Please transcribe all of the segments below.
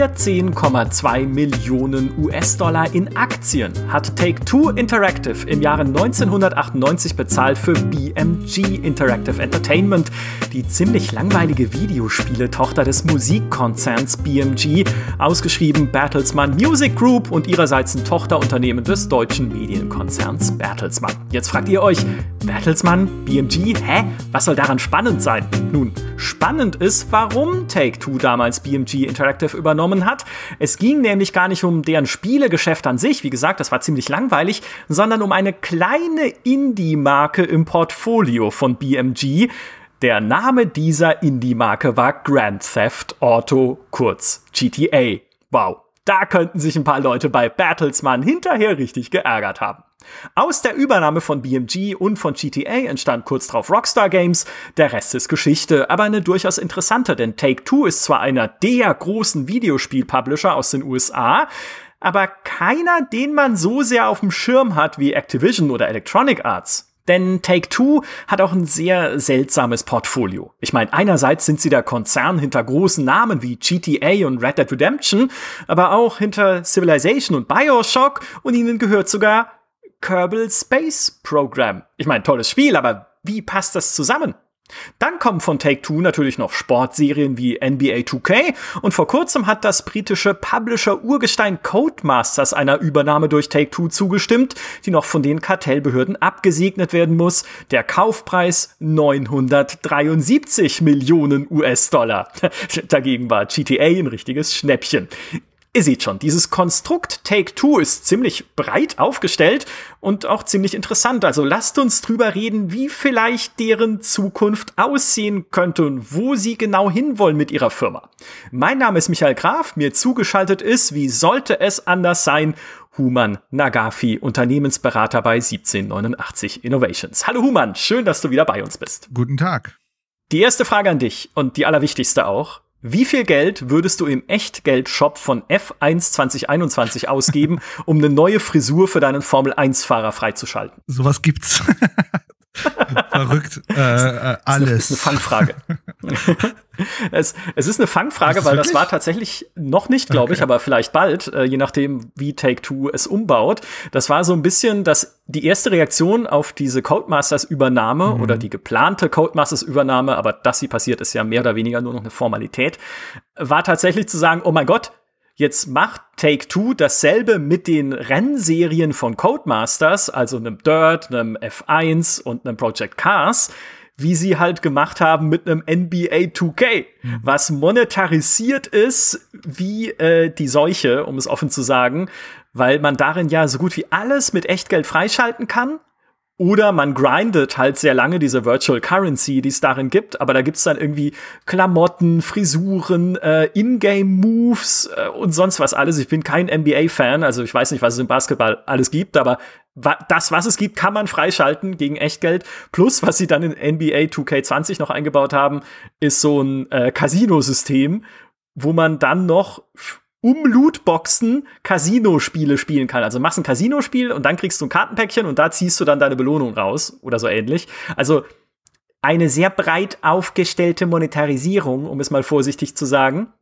14,2 Millionen US-Dollar in Aktien hat Take-Two Interactive im Jahre 1998 bezahlt für BMG Interactive Entertainment, die ziemlich langweilige Videospiele-Tochter des Musikkonzerns BMG, ausgeschrieben Bertelsmann Music Group und ihrerseits ein Tochterunternehmen des deutschen Medienkonzerns Bertelsmann. Jetzt fragt ihr euch, Bertelsmann, BMG, hä? Was soll daran spannend sein? Nun, spannend ist, warum Take-Two damals BMG Interactive übernommen hat. Es ging nämlich gar nicht um deren Spielegeschäft an sich, wie gesagt, das war ziemlich langweilig, sondern um eine kleine Indie-Marke im Portfolio von BMG. Der Name dieser Indie-Marke war Grand Theft Auto, kurz GTA. Wow, da könnten sich ein paar Leute bei Bertelsmann hinterher richtig geärgert haben. Aus der Übernahme von BMG und von GTA entstand kurz darauf Rockstar Games. Der Rest ist Geschichte, aber eine durchaus interessante, denn Take-Two ist zwar einer der großen Videospiel-Publisher aus den USA, aber keiner, den man so sehr auf dem Schirm hat wie Activision oder Electronic Arts. Denn Take-Two hat auch ein sehr seltsames Portfolio. Ich meine, einerseits sind sie der Konzern hinter großen Namen wie GTA und Red Dead Redemption, aber auch hinter Civilization und Bioshock und ihnen gehört sogar Kerbal Space Program. Ich meine, tolles Spiel, aber wie passt das zusammen? Dann kommen von Take-Two natürlich noch Sportserien wie NBA 2K und vor kurzem hat das britische Publisher Urgestein Codemasters einer Übernahme durch Take-Two zugestimmt, die noch von den Kartellbehörden abgesegnet werden muss. Der Kaufpreis 973 Millionen US-Dollar. Dagegen war GTA ein richtiges Schnäppchen. Ihr seht schon, dieses Konstrukt Take-Two ist ziemlich breit aufgestellt und auch ziemlich interessant. Also lasst uns drüber reden, wie vielleicht deren Zukunft aussehen könnte und wo sie genau hinwollen mit ihrer Firma. Mein Name ist Michael Graf, mir zugeschaltet ist, wie sollte es anders sein, Human Nagafi, Unternehmensberater bei 1789 Innovations. Hallo Human, schön, dass du wieder bei uns bist. Guten Tag. Die erste Frage an dich und die allerwichtigste auch. Wie viel Geld würdest du im Echtgeld-Shop von F1 2021 ausgeben, um eine neue Frisur für deinen Formel-1-Fahrer freizuschalten? Sowas gibt's. Verrückt. Äh, äh, alles. Das ist eine Fangfrage. es, es ist eine Fangfrage, weil das war tatsächlich noch nicht, glaube okay. ich, aber vielleicht bald, äh, je nachdem, wie Take-Two es umbaut. Das war so ein bisschen das, die erste Reaktion auf diese Codemasters-Übernahme mhm. oder die geplante Codemasters-Übernahme, aber dass sie passiert, ist ja mehr oder weniger nur noch eine Formalität, war tatsächlich zu sagen, oh mein Gott, Jetzt macht Take-Two dasselbe mit den Rennserien von Codemasters, also einem Dirt, einem F1 und einem Project Cars, wie sie halt gemacht haben mit einem NBA 2K, mhm. was monetarisiert ist wie äh, die Seuche, um es offen zu sagen, weil man darin ja so gut wie alles mit Echtgeld freischalten kann oder man grindet halt sehr lange diese Virtual Currency, die es darin gibt, aber da gibt's dann irgendwie Klamotten, Frisuren, äh, Ingame-Moves äh, und sonst was alles. Ich bin kein NBA-Fan, also ich weiß nicht, was es im Basketball alles gibt, aber das, was es gibt, kann man freischalten gegen Echtgeld. Plus, was sie dann in NBA 2K20 noch eingebaut haben, ist so ein äh, Casino-System, wo man dann noch um Lootboxen Casino-Spiele spielen kann. Also machst ein Casino-Spiel und dann kriegst du ein Kartenpäckchen und da ziehst du dann deine Belohnung raus oder so ähnlich. Also eine sehr breit aufgestellte Monetarisierung, um es mal vorsichtig zu sagen.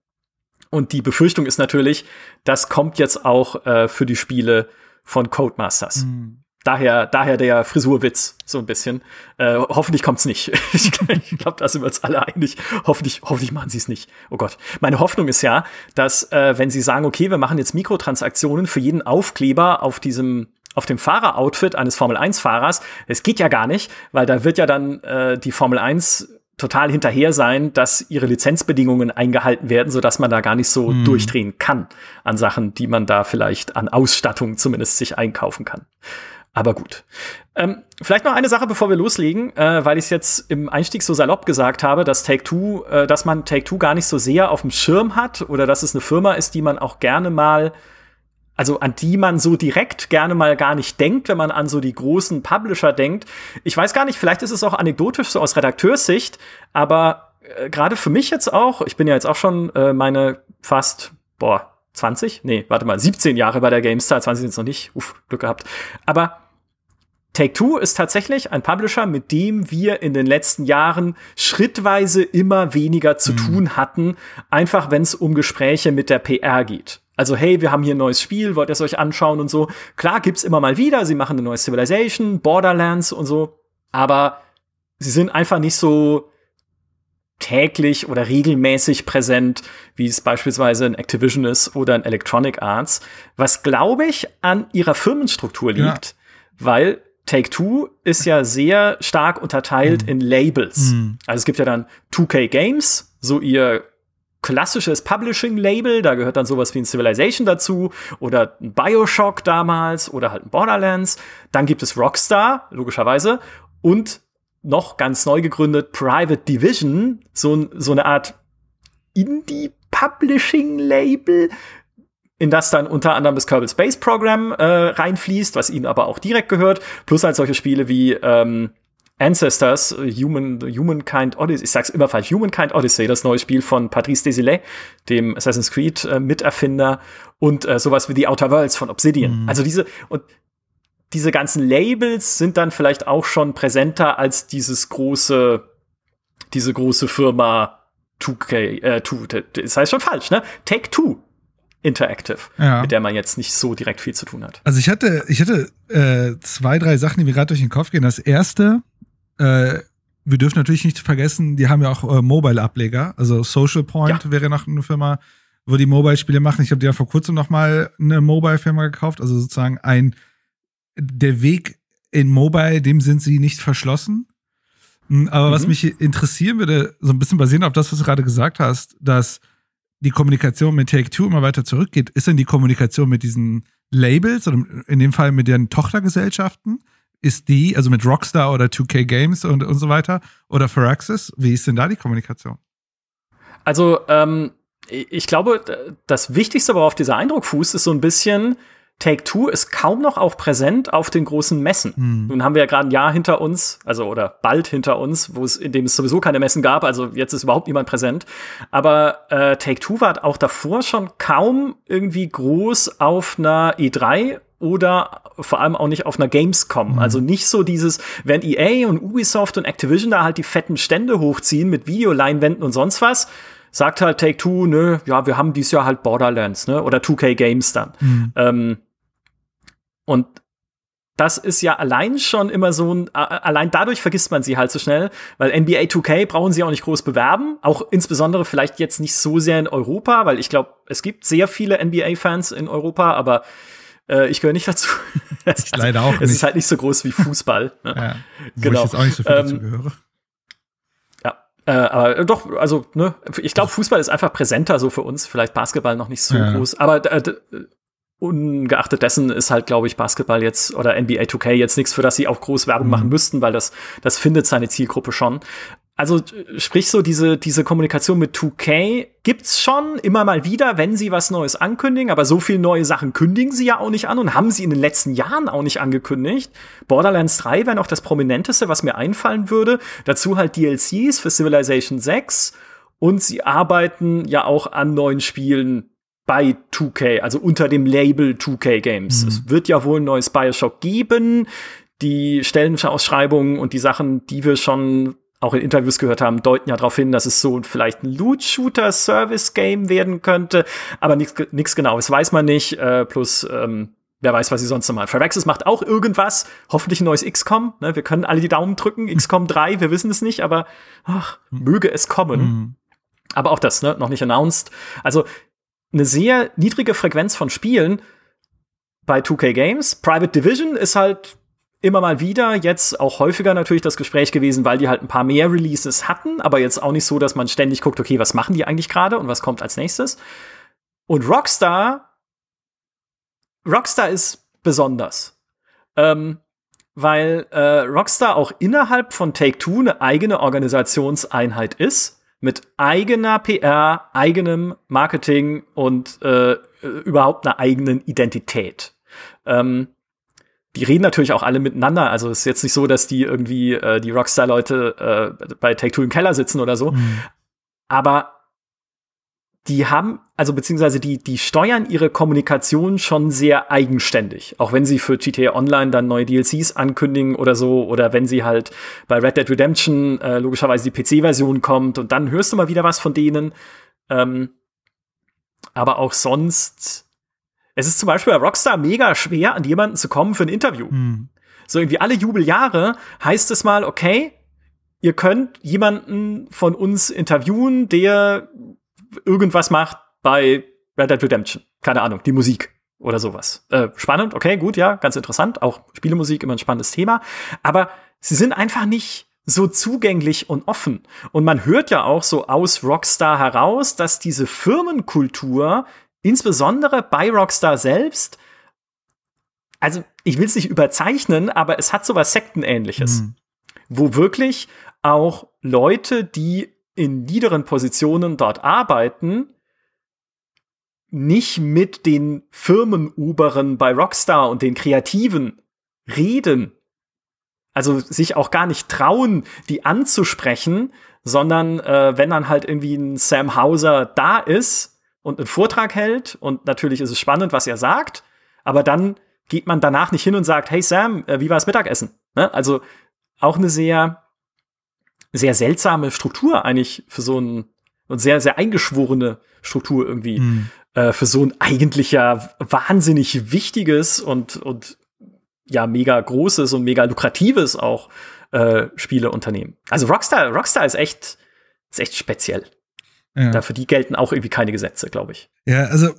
Und die Befürchtung ist natürlich, das kommt jetzt auch äh, für die Spiele von Codemasters. Mhm. Daher, daher der Frisurwitz, so ein bisschen. Äh, hoffentlich kommt's nicht. ich glaube, da sind wir uns alle einig. Hoffentlich, hoffentlich machen sie es nicht. Oh Gott. Meine Hoffnung ist ja, dass, äh, wenn sie sagen, okay, wir machen jetzt Mikrotransaktionen für jeden Aufkleber auf diesem auf dem Fahreroutfit eines Formel-1-Fahrers, es geht ja gar nicht, weil da wird ja dann äh, die Formel 1 total hinterher sein, dass ihre Lizenzbedingungen eingehalten werden, so dass man da gar nicht so hm. durchdrehen kann an Sachen, die man da vielleicht an Ausstattung zumindest sich einkaufen kann. Aber gut. Ähm, vielleicht noch eine Sache, bevor wir loslegen, äh, weil ich es jetzt im Einstieg so salopp gesagt habe, dass Take Two, äh, dass man Take Two gar nicht so sehr auf dem Schirm hat oder dass es eine Firma ist, die man auch gerne mal, also an die man so direkt gerne mal gar nicht denkt, wenn man an so die großen Publisher denkt. Ich weiß gar nicht, vielleicht ist es auch anekdotisch so aus Redakteurssicht, aber äh, gerade für mich jetzt auch, ich bin ja jetzt auch schon äh, meine fast, boah, 20? Nee, warte mal, 17 Jahre bei der GameStar, 20 sind es noch nicht, uff, Glück gehabt. Aber Take-Two ist tatsächlich ein Publisher, mit dem wir in den letzten Jahren schrittweise immer weniger zu mhm. tun hatten, einfach wenn es um Gespräche mit der PR geht. Also, hey, wir haben hier ein neues Spiel, wollt ihr es euch anschauen und so. Klar, gibt's immer mal wieder, sie machen eine neue Civilization, Borderlands und so, aber sie sind einfach nicht so täglich oder regelmäßig präsent, wie es beispielsweise in Activision ist oder in Electronic Arts, was glaube ich an ihrer Firmenstruktur liegt, ja. weil Take-Two ist ja sehr stark unterteilt mhm. in Labels. Mhm. Also es gibt ja dann 2K Games, so ihr klassisches Publishing-Label, da gehört dann sowas wie ein Civilization dazu oder ein Bioshock damals oder halt ein Borderlands. Dann gibt es Rockstar, logischerweise, und noch ganz neu gegründet Private Division, so, so eine Art Indie-Publishing-Label, in das dann unter anderem das Kerbal Space Program äh, reinfließt, was ihnen aber auch direkt gehört, plus halt solche Spiele wie ähm, Ancestors, Human, Humankind Odyssey, ich sag's immer falsch, Humankind Odyssey, das neue Spiel von Patrice Desilets, dem Assassin's Creed äh, Miterfinder und äh, sowas wie The Outer Worlds von Obsidian. Mhm. Also diese und diese ganzen Labels sind dann vielleicht auch schon präsenter als dieses große diese große Firma 2K, äh, 2, das heißt schon falsch, ne? Take Two Interactive, ja. mit der man jetzt nicht so direkt viel zu tun hat. Also ich hatte, ich hatte äh, zwei, drei Sachen, die mir gerade durch den Kopf gehen. Das erste, äh, wir dürfen natürlich nicht vergessen, die haben ja auch äh, Mobile-Ableger. Also Social Point ja. wäre noch eine Firma, wo die Mobile-Spiele machen. Ich habe dir ja vor kurzem noch mal eine Mobile-Firma gekauft. Also sozusagen ein der Weg in Mobile, dem sind sie nicht verschlossen. Hm, aber mhm. was mich interessieren würde, so ein bisschen basierend auf das, was du gerade gesagt hast, dass die Kommunikation mit Take-Two immer weiter zurückgeht, ist denn die Kommunikation mit diesen Labels oder in dem Fall mit deren Tochtergesellschaften, ist die, also mit Rockstar oder 2K Games und, und so weiter oder Firaxis, wie ist denn da die Kommunikation? Also, ähm, ich glaube, das Wichtigste, worauf dieser Eindruck fußt, ist so ein bisschen, Take Two ist kaum noch auch präsent auf den großen Messen. Hm. Nun haben wir ja gerade ein Jahr hinter uns, also oder bald hinter uns, wo es in dem es sowieso keine Messen gab. Also jetzt ist überhaupt niemand präsent. Aber äh, Take Two war auch davor schon kaum irgendwie groß auf einer E3 oder vor allem auch nicht auf einer Gamescom. Mhm. Also nicht so dieses, wenn EA und Ubisoft und Activision da halt die fetten Stände hochziehen mit Videoleinwänden und sonst was, sagt halt Take Two, nö, ja, wir haben dieses Jahr halt Borderlands, ne, oder 2K Games dann. Mhm. Ähm, und das ist ja allein schon immer so ein, allein dadurch vergisst man sie halt so schnell, weil NBA 2K brauchen sie auch nicht groß bewerben, auch insbesondere vielleicht jetzt nicht so sehr in Europa, weil ich glaube, es gibt sehr viele NBA-Fans in Europa, aber äh, ich gehöre nicht dazu. ich leider auch nicht. Es ist halt nicht so groß wie Fußball. ne? ja, genau. ich jetzt auch nicht so viel ähm, dazu gehöre. Ja, äh, aber doch, also, ne, ich glaube, Fußball ist einfach präsenter so für uns, vielleicht Basketball noch nicht so ja. groß, aber äh, ungeachtet dessen ist halt, glaube ich, Basketball jetzt oder NBA 2K jetzt nichts, für das sie auch groß Werbung mhm. machen müssten, weil das, das findet seine Zielgruppe schon. Also sprich so diese diese Kommunikation mit 2K gibt's schon immer mal wieder, wenn sie was Neues ankündigen, aber so viele neue Sachen kündigen sie ja auch nicht an und haben sie in den letzten Jahren auch nicht angekündigt. Borderlands 3 wäre noch das prominenteste, was mir einfallen würde. Dazu halt DLCs für Civilization 6 und sie arbeiten ja auch an neuen Spielen bei 2K, also unter dem Label 2K Games. Mhm. Es wird ja wohl ein neues Bioshock geben. Die Stellenausschreibungen und die Sachen, die wir schon auch in Interviews gehört haben, deuten ja darauf hin, dass es so vielleicht ein Loot-Shooter-Service-Game werden könnte, aber nichts genaues weiß man nicht. Äh, plus, ähm, wer weiß, was sie sonst noch mal. Phyrexis macht auch irgendwas, hoffentlich ein neues XCOM. Ne? Wir können alle die Daumen drücken. XCOM 3, wir wissen es nicht, aber ach, möge es kommen. Mhm. Aber auch das, ne, noch nicht announced. Also eine sehr niedrige Frequenz von Spielen bei 2K Games. Private Division ist halt immer mal wieder, jetzt auch häufiger natürlich das Gespräch gewesen, weil die halt ein paar mehr Releases hatten, aber jetzt auch nicht so, dass man ständig guckt, okay, was machen die eigentlich gerade und was kommt als nächstes. Und Rockstar, Rockstar ist besonders. Ähm, weil äh, Rockstar auch innerhalb von Take-Two eine eigene Organisationseinheit ist mit eigener PR, eigenem Marketing und äh, überhaupt einer eigenen Identität. Ähm, die reden natürlich auch alle miteinander. Also es ist jetzt nicht so, dass die irgendwie äh, die Rockstar-Leute äh, bei Take Two im Keller sitzen oder so. Mhm. Aber die haben, also beziehungsweise die, die steuern ihre Kommunikation schon sehr eigenständig. Auch wenn sie für GTA Online dann neue DLCs ankündigen oder so, oder wenn sie halt bei Red Dead Redemption äh, logischerweise die PC-Version kommt und dann hörst du mal wieder was von denen. Ähm, aber auch sonst, es ist zum Beispiel bei Rockstar mega schwer, an jemanden zu kommen für ein Interview. Hm. So irgendwie alle Jubeljahre heißt es mal, okay, ihr könnt jemanden von uns interviewen, der irgendwas macht bei Red Dead Redemption. Keine Ahnung, die Musik oder sowas. Äh, spannend, okay, gut, ja, ganz interessant. Auch Spielemusik immer ein spannendes Thema. Aber sie sind einfach nicht so zugänglich und offen. Und man hört ja auch so aus Rockstar heraus, dass diese Firmenkultur, insbesondere bei Rockstar selbst, also ich will es nicht überzeichnen, aber es hat so was Sektenähnliches. Mhm. Wo wirklich auch Leute, die in niederen Positionen dort arbeiten, nicht mit den Firmenuberen bei Rockstar und den Kreativen reden. Also sich auch gar nicht trauen, die anzusprechen, sondern äh, wenn dann halt irgendwie ein Sam Hauser da ist und einen Vortrag hält und natürlich ist es spannend, was er sagt, aber dann geht man danach nicht hin und sagt, hey Sam, äh, wie war das Mittagessen? Ne? Also auch eine sehr sehr seltsame Struktur eigentlich für so ein und sehr, sehr eingeschworene Struktur irgendwie mhm. äh, für so ein eigentlich ja wahnsinnig wichtiges und, und ja mega großes und mega lukratives auch äh, Spieleunternehmen. Also Rockstar, Rockstar ist echt, ist echt speziell. Ja. Da für die gelten auch irgendwie keine Gesetze, glaube ich. Ja, also,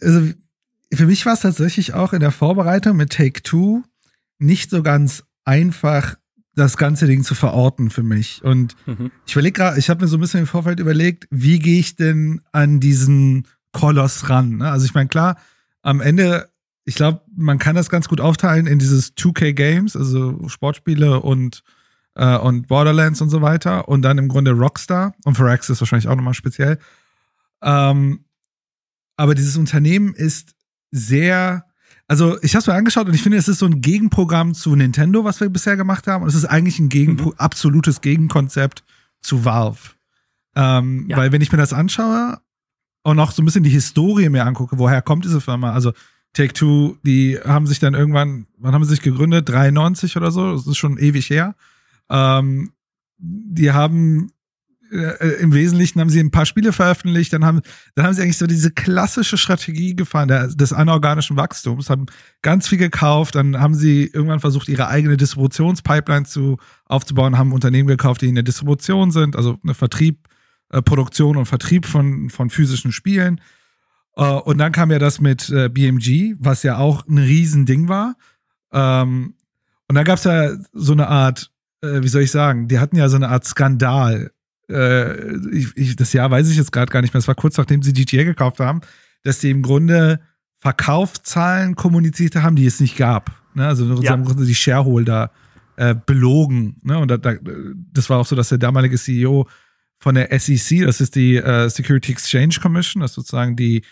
also für mich war es tatsächlich auch in der Vorbereitung mit Take Two nicht so ganz einfach, das ganze Ding zu verorten für mich. Und mhm. ich überlege gerade, ich habe mir so ein bisschen im Vorfeld überlegt, wie gehe ich denn an diesen Koloss ran? Ne? Also ich meine, klar, am Ende, ich glaube, man kann das ganz gut aufteilen in dieses 2K Games, also Sportspiele und äh, und Borderlands und so weiter und dann im Grunde Rockstar und Firaxis wahrscheinlich auch nochmal speziell. Ähm, aber dieses Unternehmen ist sehr also ich habe es mir angeschaut und ich finde, es ist so ein Gegenprogramm zu Nintendo, was wir bisher gemacht haben. Und es ist eigentlich ein Gegen mhm. absolutes Gegenkonzept zu Valve. Ähm, ja. Weil wenn ich mir das anschaue und auch so ein bisschen die Historie mir angucke, woher kommt diese Firma? Also Take-Two, die haben sich dann irgendwann, wann haben sie sich gegründet? 93 oder so? Das ist schon ewig her. Ähm, die haben äh, im Wesentlichen haben sie ein paar Spiele veröffentlicht, dann haben, dann haben sie eigentlich so diese klassische Strategie gefahren der, des anorganischen Wachstums, haben ganz viel gekauft, dann haben sie irgendwann versucht, ihre eigene Distributionspipeline zu, aufzubauen, haben Unternehmen gekauft, die in der Distribution sind, also eine Vertrieb, äh, Produktion und Vertrieb von, von physischen Spielen. Äh, und dann kam ja das mit äh, BMG, was ja auch ein Riesending war. Ähm, und da gab es ja so eine Art, äh, wie soll ich sagen, die hatten ja so eine Art Skandal äh, ich, ich, das Jahr weiß ich jetzt gerade gar nicht mehr, es war kurz nachdem sie GTA gekauft haben, dass sie im Grunde Verkaufszahlen kommuniziert haben, die es nicht gab. Ne? Also ja. im Grunde die Shareholder äh, belogen. Ne? Und da, da, das war auch so, dass der damalige CEO von der SEC, das ist die äh, Security Exchange Commission, das ist sozusagen die,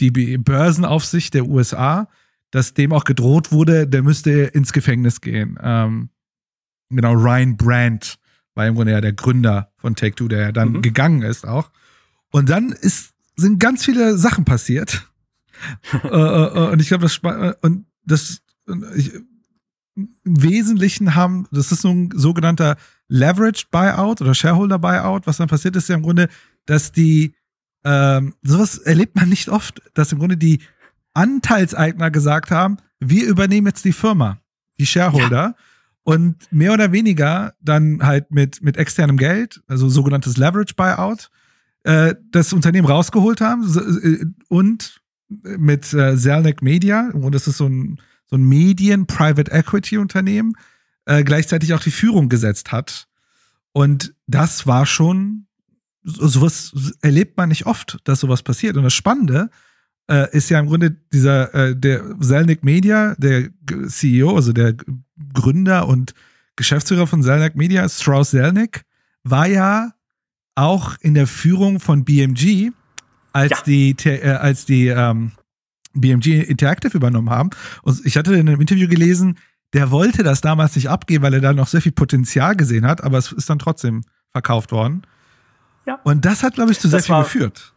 die Börsenaufsicht der USA, dass dem auch gedroht wurde, der müsste ins Gefängnis gehen. Ähm, genau, Ryan Brandt war im Grunde ja der Gründer von Take Two, der ja dann mhm. gegangen ist auch. Und dann ist, sind ganz viele Sachen passiert. Äh, äh, äh, und ich glaube, das und das ich, im Wesentlichen haben, das ist so ein sogenannter Leveraged Buyout oder Shareholder Buyout. Was dann passiert ist ja im Grunde, dass die ähm, sowas erlebt man nicht oft, dass im Grunde die Anteilseigner gesagt haben, wir übernehmen jetzt die Firma, die Shareholder. Ja und mehr oder weniger dann halt mit, mit externem Geld, also sogenanntes Leverage Buyout, äh, das Unternehmen rausgeholt haben äh, und mit äh, Zelnick Media, und das ist so ein, so ein Medien-Private-Equity-Unternehmen, äh, gleichzeitig auch die Führung gesetzt hat. Und das war schon, sowas erlebt man nicht oft, dass sowas passiert. Und das Spannende äh, ist ja im Grunde dieser, äh, der Zelnick Media, der CEO, also der Gründer und Geschäftsführer von Zelnick Media, Strauss Zelnick, war ja auch in der Führung von BMG, als ja. die, äh, als die ähm, BMG Interactive übernommen haben. Und ich hatte in einem Interview gelesen, der wollte das damals nicht abgeben, weil er da noch sehr viel Potenzial gesehen hat, aber es ist dann trotzdem verkauft worden. Ja. Und das hat, glaube ich, zu sehr viel geführt.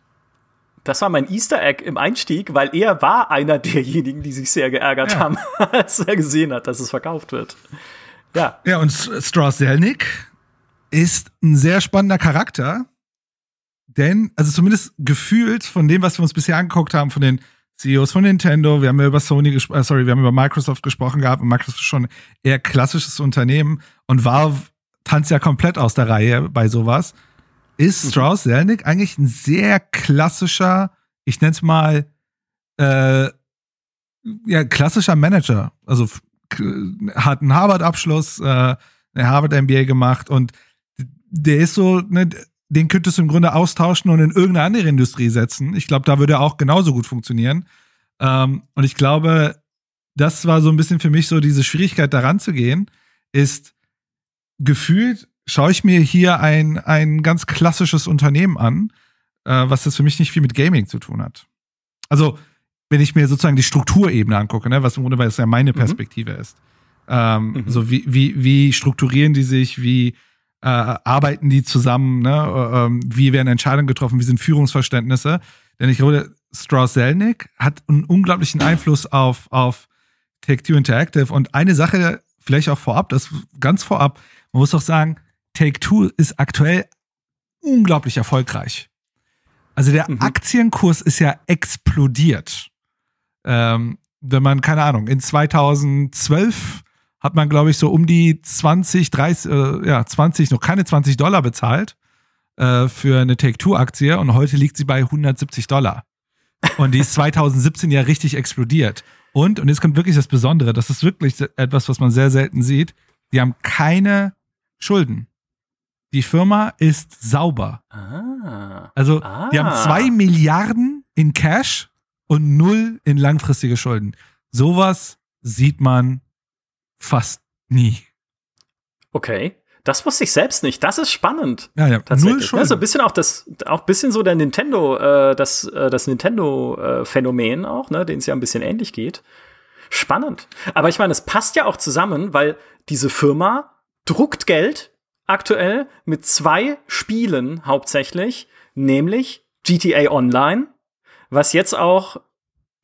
Das war mein Easter Egg im Einstieg, weil er war einer derjenigen, die sich sehr geärgert ja. haben, als er gesehen hat, dass es verkauft wird. Ja. Ja, und Strauss Zelnick ist ein sehr spannender Charakter, denn, also zumindest gefühlt von dem, was wir uns bisher angeguckt haben, von den CEOs von Nintendo, wir haben ja über Sony gesprochen, äh, sorry, wir haben über Microsoft gesprochen gehabt und Microsoft ist schon eher klassisches Unternehmen und Valve tanzt ja komplett aus der Reihe bei sowas. Ist mhm. Strauss Zelnick eigentlich ein sehr klassischer, ich nenne es mal, äh, ja, klassischer Manager. Also hat einen Harvard-Abschluss, äh, eine Harvard-MBA gemacht und der ist so, ne, den könntest du im Grunde austauschen und in irgendeine andere Industrie setzen. Ich glaube, da würde er auch genauso gut funktionieren. Ähm, und ich glaube, das war so ein bisschen für mich so diese Schwierigkeit, daran zu gehen, ist gefühlt schaue ich mir hier ein, ein ganz klassisches Unternehmen an, äh, was das für mich nicht viel mit Gaming zu tun hat. Also, wenn ich mir sozusagen die Strukturebene angucke, ne, was im Grunde weil es ja meine mhm. Perspektive mhm. ist. Ähm, mhm. So wie, wie, wie strukturieren die sich, wie äh, arbeiten die zusammen, ne? Äh, wie werden Entscheidungen getroffen, wie sind Führungsverständnisse. Denn ich glaube, Strauss Zelnick hat einen unglaublichen Einfluss auf, auf Take-Two Interactive. Und eine Sache, vielleicht auch vorab, das ganz vorab, man muss doch sagen, Take-Two ist aktuell unglaublich erfolgreich. Also der mhm. Aktienkurs ist ja explodiert. Ähm, wenn man, keine Ahnung, in 2012 hat man, glaube ich, so um die 20, 30, äh, ja, 20, noch keine 20 Dollar bezahlt äh, für eine Take-Two-Aktie und heute liegt sie bei 170 Dollar. Und die ist 2017 ja richtig explodiert. Und, und jetzt kommt wirklich das Besondere, das ist wirklich etwas, was man sehr selten sieht, die haben keine Schulden. Die Firma ist sauber. Ah. Also, ah. die haben ah. zwei Milliarden in Cash und null in langfristige Schulden. Sowas sieht man fast nie. Okay. Das wusste ich selbst nicht. Das ist spannend. Ja, ja. Null Schulden. Also ein bisschen auch das, auch ein bisschen so der Nintendo, äh, das, äh, das Nintendo-Phänomen äh, auch, ne, den es ja ein bisschen ähnlich geht. Spannend. Aber ich meine, es passt ja auch zusammen, weil diese Firma druckt Geld aktuell mit zwei Spielen hauptsächlich, nämlich GTA Online, was jetzt auch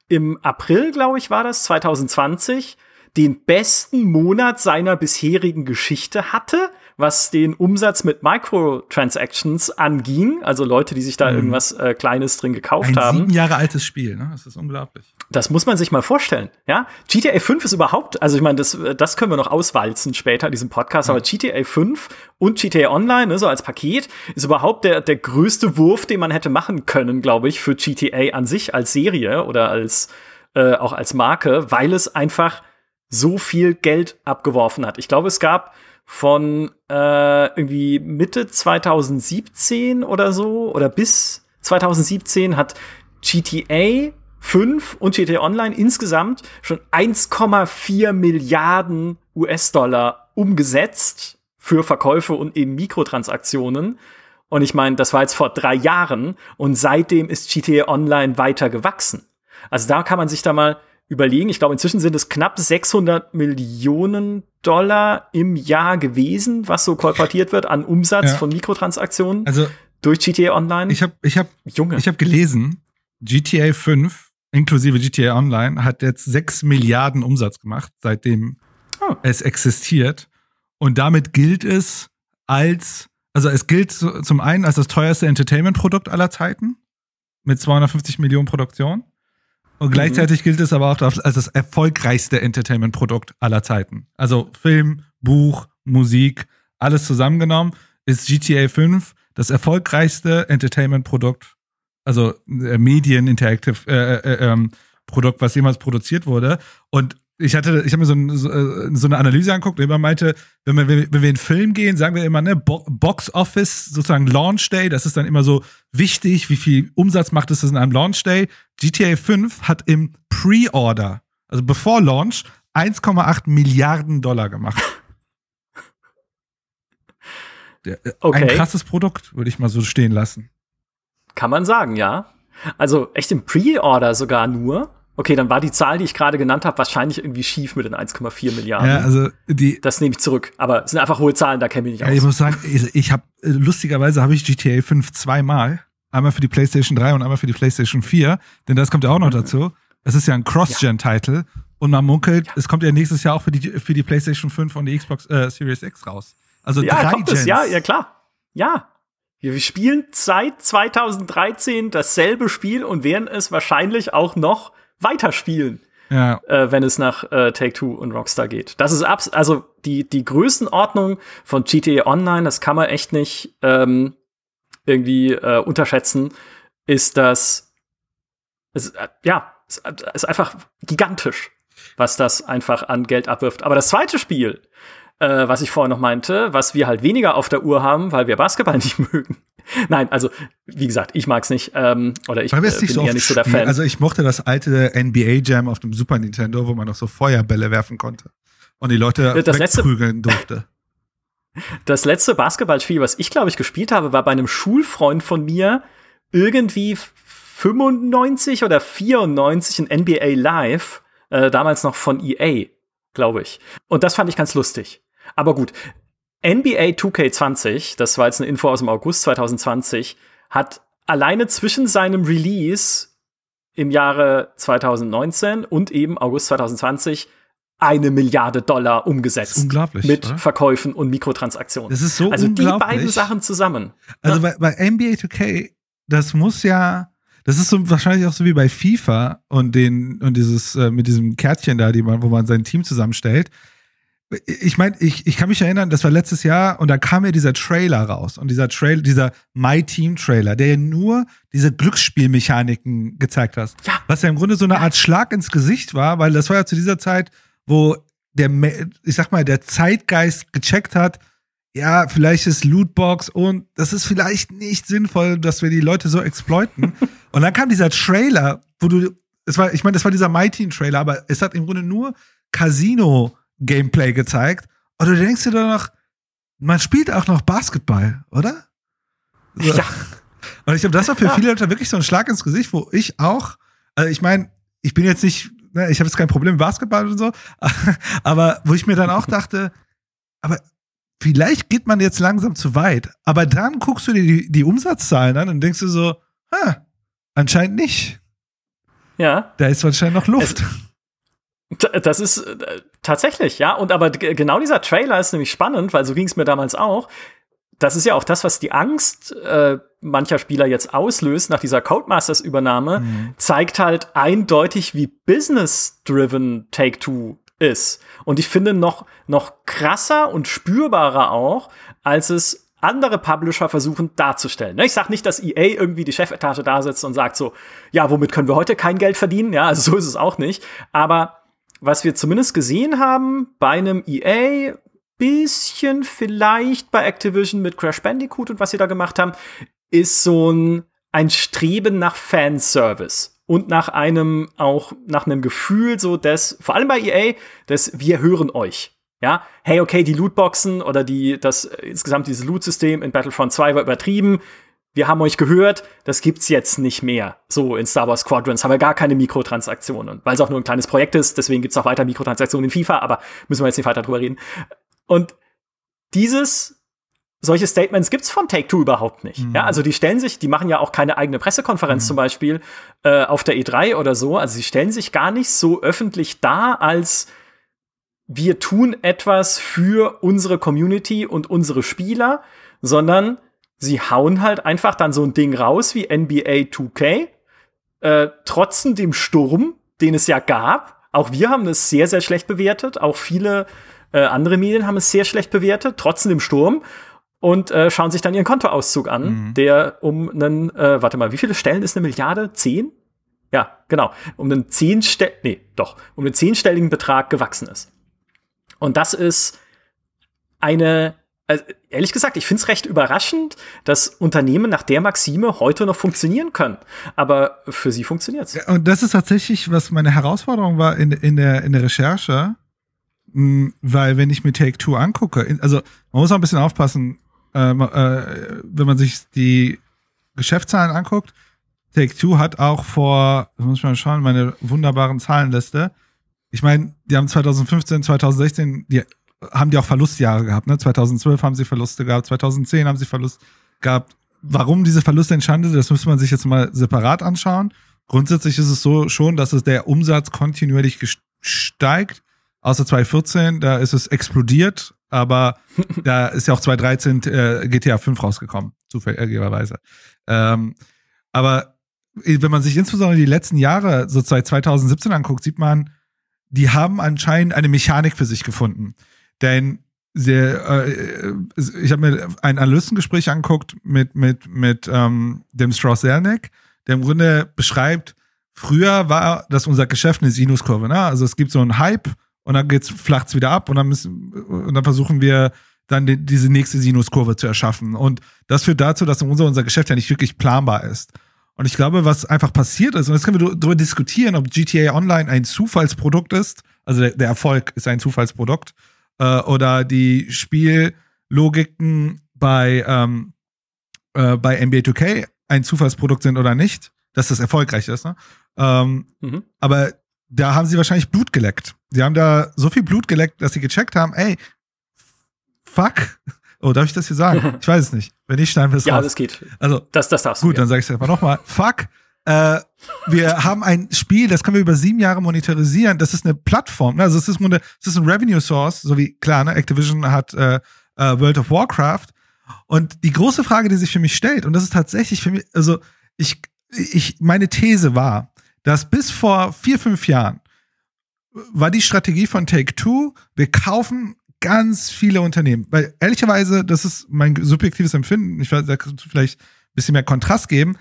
im April, glaube ich, war das, 2020, den besten Monat seiner bisherigen Geschichte hatte was den Umsatz mit Microtransactions anging, also Leute, die sich da mhm. irgendwas äh, Kleines drin gekauft Ein haben. Sieben Jahre altes Spiel, ne? Das ist unglaublich. Das muss man sich mal vorstellen, ja. GTA 5 ist überhaupt, also ich meine, das, das können wir noch auswalzen später in diesem Podcast, mhm. aber GTA 5 und GTA Online, ne, so als Paket, ist überhaupt der, der größte Wurf, den man hätte machen können, glaube ich, für GTA an sich als Serie oder als äh, auch als Marke, weil es einfach so viel Geld abgeworfen hat. Ich glaube, es gab von äh, irgendwie Mitte 2017 oder so oder bis 2017 hat GTA 5 und GTA Online insgesamt schon 1,4 Milliarden US-Dollar umgesetzt für Verkäufe und eben Mikrotransaktionen. Und ich meine, das war jetzt vor drei Jahren und seitdem ist GTA Online weiter gewachsen. Also da kann man sich da mal überlegen. Ich glaube, inzwischen sind es knapp 600 Millionen Dollar im Jahr gewesen, was so kolportiert wird an Umsatz ja. von Mikrotransaktionen also, durch GTA Online. Ich habe ich hab, Junge. Ich hab gelesen, GTA 5 inklusive GTA Online hat jetzt 6 Milliarden Umsatz gemacht, seitdem oh. es existiert. Und damit gilt es als, also es gilt zum einen als das teuerste Entertainment-Produkt aller Zeiten mit 250 Millionen Produktion. Und gleichzeitig mhm. gilt es aber auch als das erfolgreichste Entertainment-Produkt aller Zeiten. Also Film, Buch, Musik, alles zusammengenommen ist GTA 5 das erfolgreichste Entertainment-Produkt, also äh, Medien-Interactive äh, äh, ähm, Produkt, was jemals produziert wurde. Und ich hatte, ich habe mir so, ein, so, äh, eine Analyse angeguckt, und man meinte, wenn wir, wenn wir in den Film gehen, sagen wir immer, ne, Bo Box Office, sozusagen Launch Day, das ist dann immer so wichtig, wie viel Umsatz macht es in einem Launch Day. GTA 5 hat im Pre-Order, also bevor Launch, 1,8 Milliarden Dollar gemacht. Der, äh, okay. Ein krasses Produkt, würde ich mal so stehen lassen. Kann man sagen, ja. Also echt im Pre-Order sogar nur. Okay, dann war die Zahl, die ich gerade genannt habe, wahrscheinlich irgendwie schief mit den 1,4 Milliarden. Ja, also die. Das nehme ich zurück. Aber es sind einfach hohe Zahlen, da kenne ich nicht ja, aus. Ich muss sagen, ich, ich habe lustigerweise habe ich GTA 5 zweimal einmal für die PlayStation 3 und einmal für die PlayStation 4, denn das kommt ja auch noch dazu. Es ist ja ein Cross-Gen-Title und man munkelt, ja. es kommt ja nächstes Jahr auch für die, für die PlayStation 5 und die Xbox äh, Series X raus. Also ja, drei kommt Gens. Es, ja, ja klar. Ja. Wir spielen seit 2013 dasselbe Spiel und werden es wahrscheinlich auch noch weiterspielen. Ja. Äh, wenn es nach äh, Take-Two und Rockstar geht. Das ist abs also die, die Größenordnung von GTA Online, das kann man echt nicht ähm, irgendwie äh, unterschätzen, ist das, ist, äh, ja, ist, ist einfach gigantisch, was das einfach an Geld abwirft. Aber das zweite Spiel, äh, was ich vorher noch meinte, was wir halt weniger auf der Uhr haben, weil wir Basketball nicht mögen. Nein, also wie gesagt, ich mag's nicht ähm, oder ich äh, bin so eher nicht so der Fan. Also ich mochte das alte NBA Jam auf dem Super Nintendo, wo man noch so Feuerbälle werfen konnte und die Leute das wegprügeln durfte. Das letzte Basketballspiel, was ich glaube ich gespielt habe, war bei einem Schulfreund von mir irgendwie 95 oder 94 in NBA Live, äh, damals noch von EA, glaube ich. Und das fand ich ganz lustig. Aber gut, NBA 2K20, das war jetzt eine Info aus dem August 2020, hat alleine zwischen seinem Release im Jahre 2019 und eben August 2020 eine Milliarde Dollar umgesetzt. unglaublich. Mit oder? Verkäufen und Mikrotransaktionen. Das ist so also die beiden Sachen zusammen. Also bei, bei NBA 2K, das muss ja, das ist so wahrscheinlich auch so wie bei FIFA und den und dieses äh, mit diesem Kärtchen da, die man, wo man sein Team zusammenstellt ich meine, ich, ich kann mich erinnern, das war letztes Jahr und da kam ja dieser Trailer raus und dieser Trailer, dieser My Team Trailer, der ja nur diese Glücksspielmechaniken gezeigt hat. Ja. Was ja im Grunde so eine Art Schlag ins Gesicht war, weil das war ja zu dieser Zeit, wo der, ich sag mal, der Zeitgeist gecheckt hat, ja, vielleicht ist Lootbox und das ist vielleicht nicht sinnvoll, dass wir die Leute so exploiten. und dann kam dieser Trailer, wo du, es war, ich meine, das war dieser My Team Trailer, aber es hat im Grunde nur Casino Gameplay gezeigt. Und du denkst dir dann noch, man spielt auch noch Basketball, oder? So. Ja. Und ich glaube, das war für ja. viele Leute wirklich so ein Schlag ins Gesicht, wo ich auch, also ich meine, ich bin jetzt nicht, ne, ich habe jetzt kein Problem mit Basketball und so, aber wo ich mir dann auch dachte, aber vielleicht geht man jetzt langsam zu weit. Aber dann guckst du dir die, die Umsatzzahlen an und denkst du so, ha, anscheinend nicht. Ja. Da ist wahrscheinlich noch Luft. Es das ist äh, tatsächlich, ja. Und aber genau dieser Trailer ist nämlich spannend, weil so ging es mir damals auch. Das ist ja auch das, was die Angst äh, mancher Spieler jetzt auslöst nach dieser Codemasters-Übernahme, mhm. zeigt halt eindeutig, wie business-driven Take-Two ist. Und ich finde noch, noch krasser und spürbarer auch, als es andere Publisher versuchen darzustellen. Ich sage nicht, dass EA irgendwie die Chefetage da sitzt und sagt so, ja, womit können wir heute kein Geld verdienen? Ja, also so ist es auch nicht. Aber was wir zumindest gesehen haben bei einem EA, bisschen vielleicht bei Activision mit Crash Bandicoot und was sie da gemacht haben, ist so ein, ein Streben nach Fanservice und nach einem auch nach einem Gefühl so des vor allem bei EA, dass wir hören euch. Ja, hey, okay, die Lootboxen oder die das insgesamt dieses Loot-System in Battlefront 2 war übertrieben wir haben euch gehört, das gibt's jetzt nicht mehr. So in Star Wars Squadrons haben wir gar keine Mikrotransaktionen, weil es auch nur ein kleines Projekt ist, deswegen gibt's auch weiter Mikrotransaktionen in FIFA, aber müssen wir jetzt nicht weiter drüber reden. Und dieses solche Statements gibt's von Take Two überhaupt nicht. Mhm. Ja, also die stellen sich, die machen ja auch keine eigene Pressekonferenz mhm. zum Beispiel äh, auf der E3 oder so. Also sie stellen sich gar nicht so öffentlich dar, als wir tun etwas für unsere Community und unsere Spieler, sondern sie hauen halt einfach dann so ein Ding raus wie NBA 2K, äh, trotzen dem Sturm, den es ja gab. Auch wir haben es sehr, sehr schlecht bewertet. Auch viele äh, andere Medien haben es sehr schlecht bewertet, trotzen dem Sturm. Und äh, schauen sich dann ihren Kontoauszug an, mhm. der um einen, äh, warte mal, wie viele Stellen ist eine Milliarde? Zehn? Ja, genau. Um einen zehnstell nee, doch, um einen zehnstelligen Betrag gewachsen ist. Und das ist eine also, ehrlich gesagt, ich finde es recht überraschend, dass Unternehmen nach der Maxime heute noch funktionieren können. Aber für sie funktioniert es. Ja, und das ist tatsächlich, was meine Herausforderung war in, in, der, in der Recherche. Mh, weil, wenn ich mir Take Two angucke, also man muss auch ein bisschen aufpassen, äh, äh, wenn man sich die Geschäftszahlen anguckt. Take Two hat auch vor, das muss ich mal schauen, meine wunderbaren Zahlenliste. Ich meine, die haben 2015, 2016 die haben die auch Verlustjahre gehabt. Ne? 2012 haben sie Verluste gehabt, 2010 haben sie Verlust gehabt. warum diese Verluste entstanden sind, das müsste man sich jetzt mal separat anschauen. Grundsätzlich ist es so schon, dass es der Umsatz kontinuierlich steigt. Außer 2014, da ist es explodiert, aber da ist ja auch 2013 äh, GTA 5 rausgekommen, zufälligerweise. Ähm, aber wenn man sich insbesondere die letzten Jahre, so seit 2017 anguckt, sieht man, die haben anscheinend eine Mechanik für sich gefunden. Denn sehr, äh, ich habe mir ein Analystengespräch angeguckt mit, mit, mit ähm, dem Strauss Zelnick, der im Grunde beschreibt, früher war das unser Geschäft eine Sinuskurve. Ne? Also es gibt so einen Hype und dann geht's flacht's wieder ab und dann müssen und dann versuchen wir dann die, diese nächste Sinuskurve zu erschaffen. Und das führt dazu, dass unser, unser Geschäft ja nicht wirklich planbar ist. Und ich glaube, was einfach passiert ist, und jetzt können wir darüber diskutieren, ob GTA Online ein Zufallsprodukt ist, also der, der Erfolg ist ein Zufallsprodukt, äh, oder die Spiellogiken bei, ähm, äh, bei NBA 2K ein Zufallsprodukt sind oder nicht, dass das erfolgreich ist. Ne? Ähm, mhm. Aber da haben sie wahrscheinlich Blut geleckt. Sie haben da so viel Blut geleckt, dass sie gecheckt haben, ey, fuck. Oh, darf ich das hier sagen? Ich weiß es nicht. Wenn nicht, schneiden wir es Ja, raus. das geht. Also, das, das darfst du. Gut, dann sage ich es einfach nochmal. Fuck. Äh, wir haben ein Spiel, das können wir über sieben Jahre monetarisieren. Das ist eine Plattform. Ne? Also es ist, eine, es ist ein Revenue Source, so wie klar, ne? Activision hat äh, äh, World of Warcraft. Und die große Frage, die sich für mich stellt, und das ist tatsächlich für mich, also ich, ich, meine These war, dass bis vor vier, fünf Jahren war die Strategie von Take Two, wir kaufen ganz viele Unternehmen. Weil ehrlicherweise, das ist mein subjektives Empfinden, ich weiß, da kannst du vielleicht ein bisschen mehr Kontrast geben.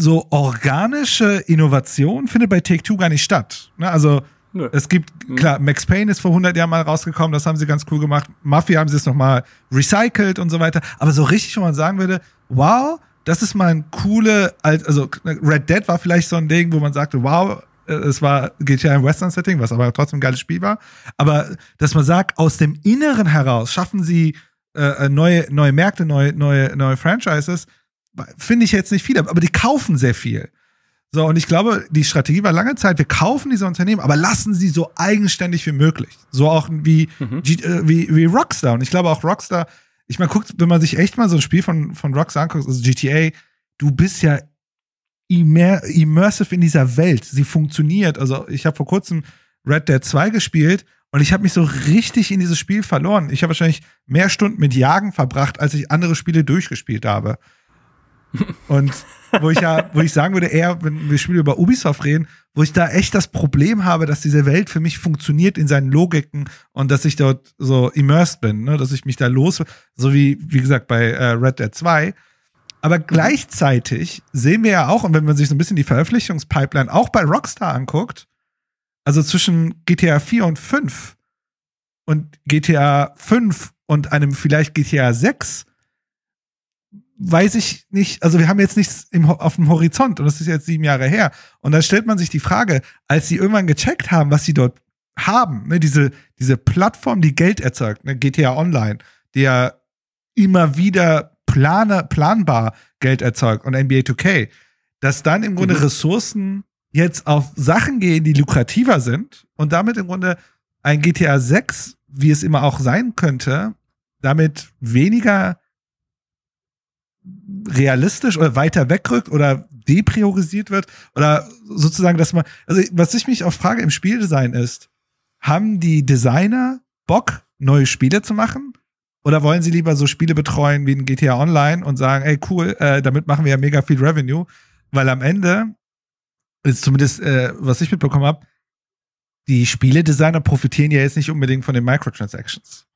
So organische Innovation findet bei Take Two gar nicht statt. Ne? Also Nö. es gibt, mhm. klar, Max Payne ist vor 100 Jahren mal rausgekommen, das haben sie ganz cool gemacht. Mafia haben sie es nochmal recycelt und so weiter. Aber so richtig, wo man sagen würde, wow, das ist mal ein coole, also Red Dead war vielleicht so ein Ding, wo man sagte, wow, äh, es war GTA im Western-Setting, was aber trotzdem ein geiles Spiel war. Aber dass man sagt, aus dem Inneren heraus schaffen sie äh, neue, neue Märkte, neue, neue, neue Franchises, finde ich jetzt nicht viel, aber die kaufen sehr viel. So, und ich glaube, die Strategie war lange Zeit, wir kaufen diese Unternehmen, aber lassen sie so eigenständig wie möglich. So auch wie, mhm. Äh, wie, wie Rockstar. Und ich glaube auch Rockstar, ich meine, guckt, wenn man sich echt mal so ein Spiel von, von Rockstar anguckt, also GTA, du bist ja immer, immersive in dieser Welt. Sie funktioniert. Also ich habe vor kurzem Red Dead 2 gespielt und ich habe mich so richtig in dieses Spiel verloren. Ich habe wahrscheinlich mehr Stunden mit Jagen verbracht, als ich andere Spiele durchgespielt habe. Und wo ich ja, wo ich sagen würde, eher, wenn wir Spiele über Ubisoft reden, wo ich da echt das Problem habe, dass diese Welt für mich funktioniert in seinen Logiken und dass ich dort so immersed bin, ne? dass ich mich da los, so wie, wie gesagt, bei äh, Red Dead 2. Aber gleichzeitig sehen wir ja auch, und wenn man sich so ein bisschen die Veröffentlichungspipeline auch bei Rockstar anguckt, also zwischen GTA 4 und 5 und GTA 5 und einem vielleicht GTA 6, weiß ich nicht, also wir haben jetzt nichts im, auf dem Horizont und das ist jetzt sieben Jahre her. Und dann stellt man sich die Frage, als sie irgendwann gecheckt haben, was sie dort haben, ne, diese, diese Plattform, die Geld erzeugt, ne, GTA Online, der immer wieder plane, planbar Geld erzeugt und NBA 2K, dass dann im Grunde mhm. Ressourcen jetzt auf Sachen gehen, die lukrativer sind und damit im Grunde ein GTA 6, wie es immer auch sein könnte, damit weniger realistisch oder weiter wegrückt oder depriorisiert wird oder sozusagen, dass man, also was ich mich auch frage im Spieldesign ist, haben die Designer Bock, neue Spiele zu machen? Oder wollen sie lieber so Spiele betreuen wie ein GTA Online und sagen, ey cool, äh, damit machen wir ja mega viel Revenue, weil am Ende ist zumindest, äh, was ich mitbekommen habe, die Spieledesigner profitieren ja jetzt nicht unbedingt von den Microtransactions.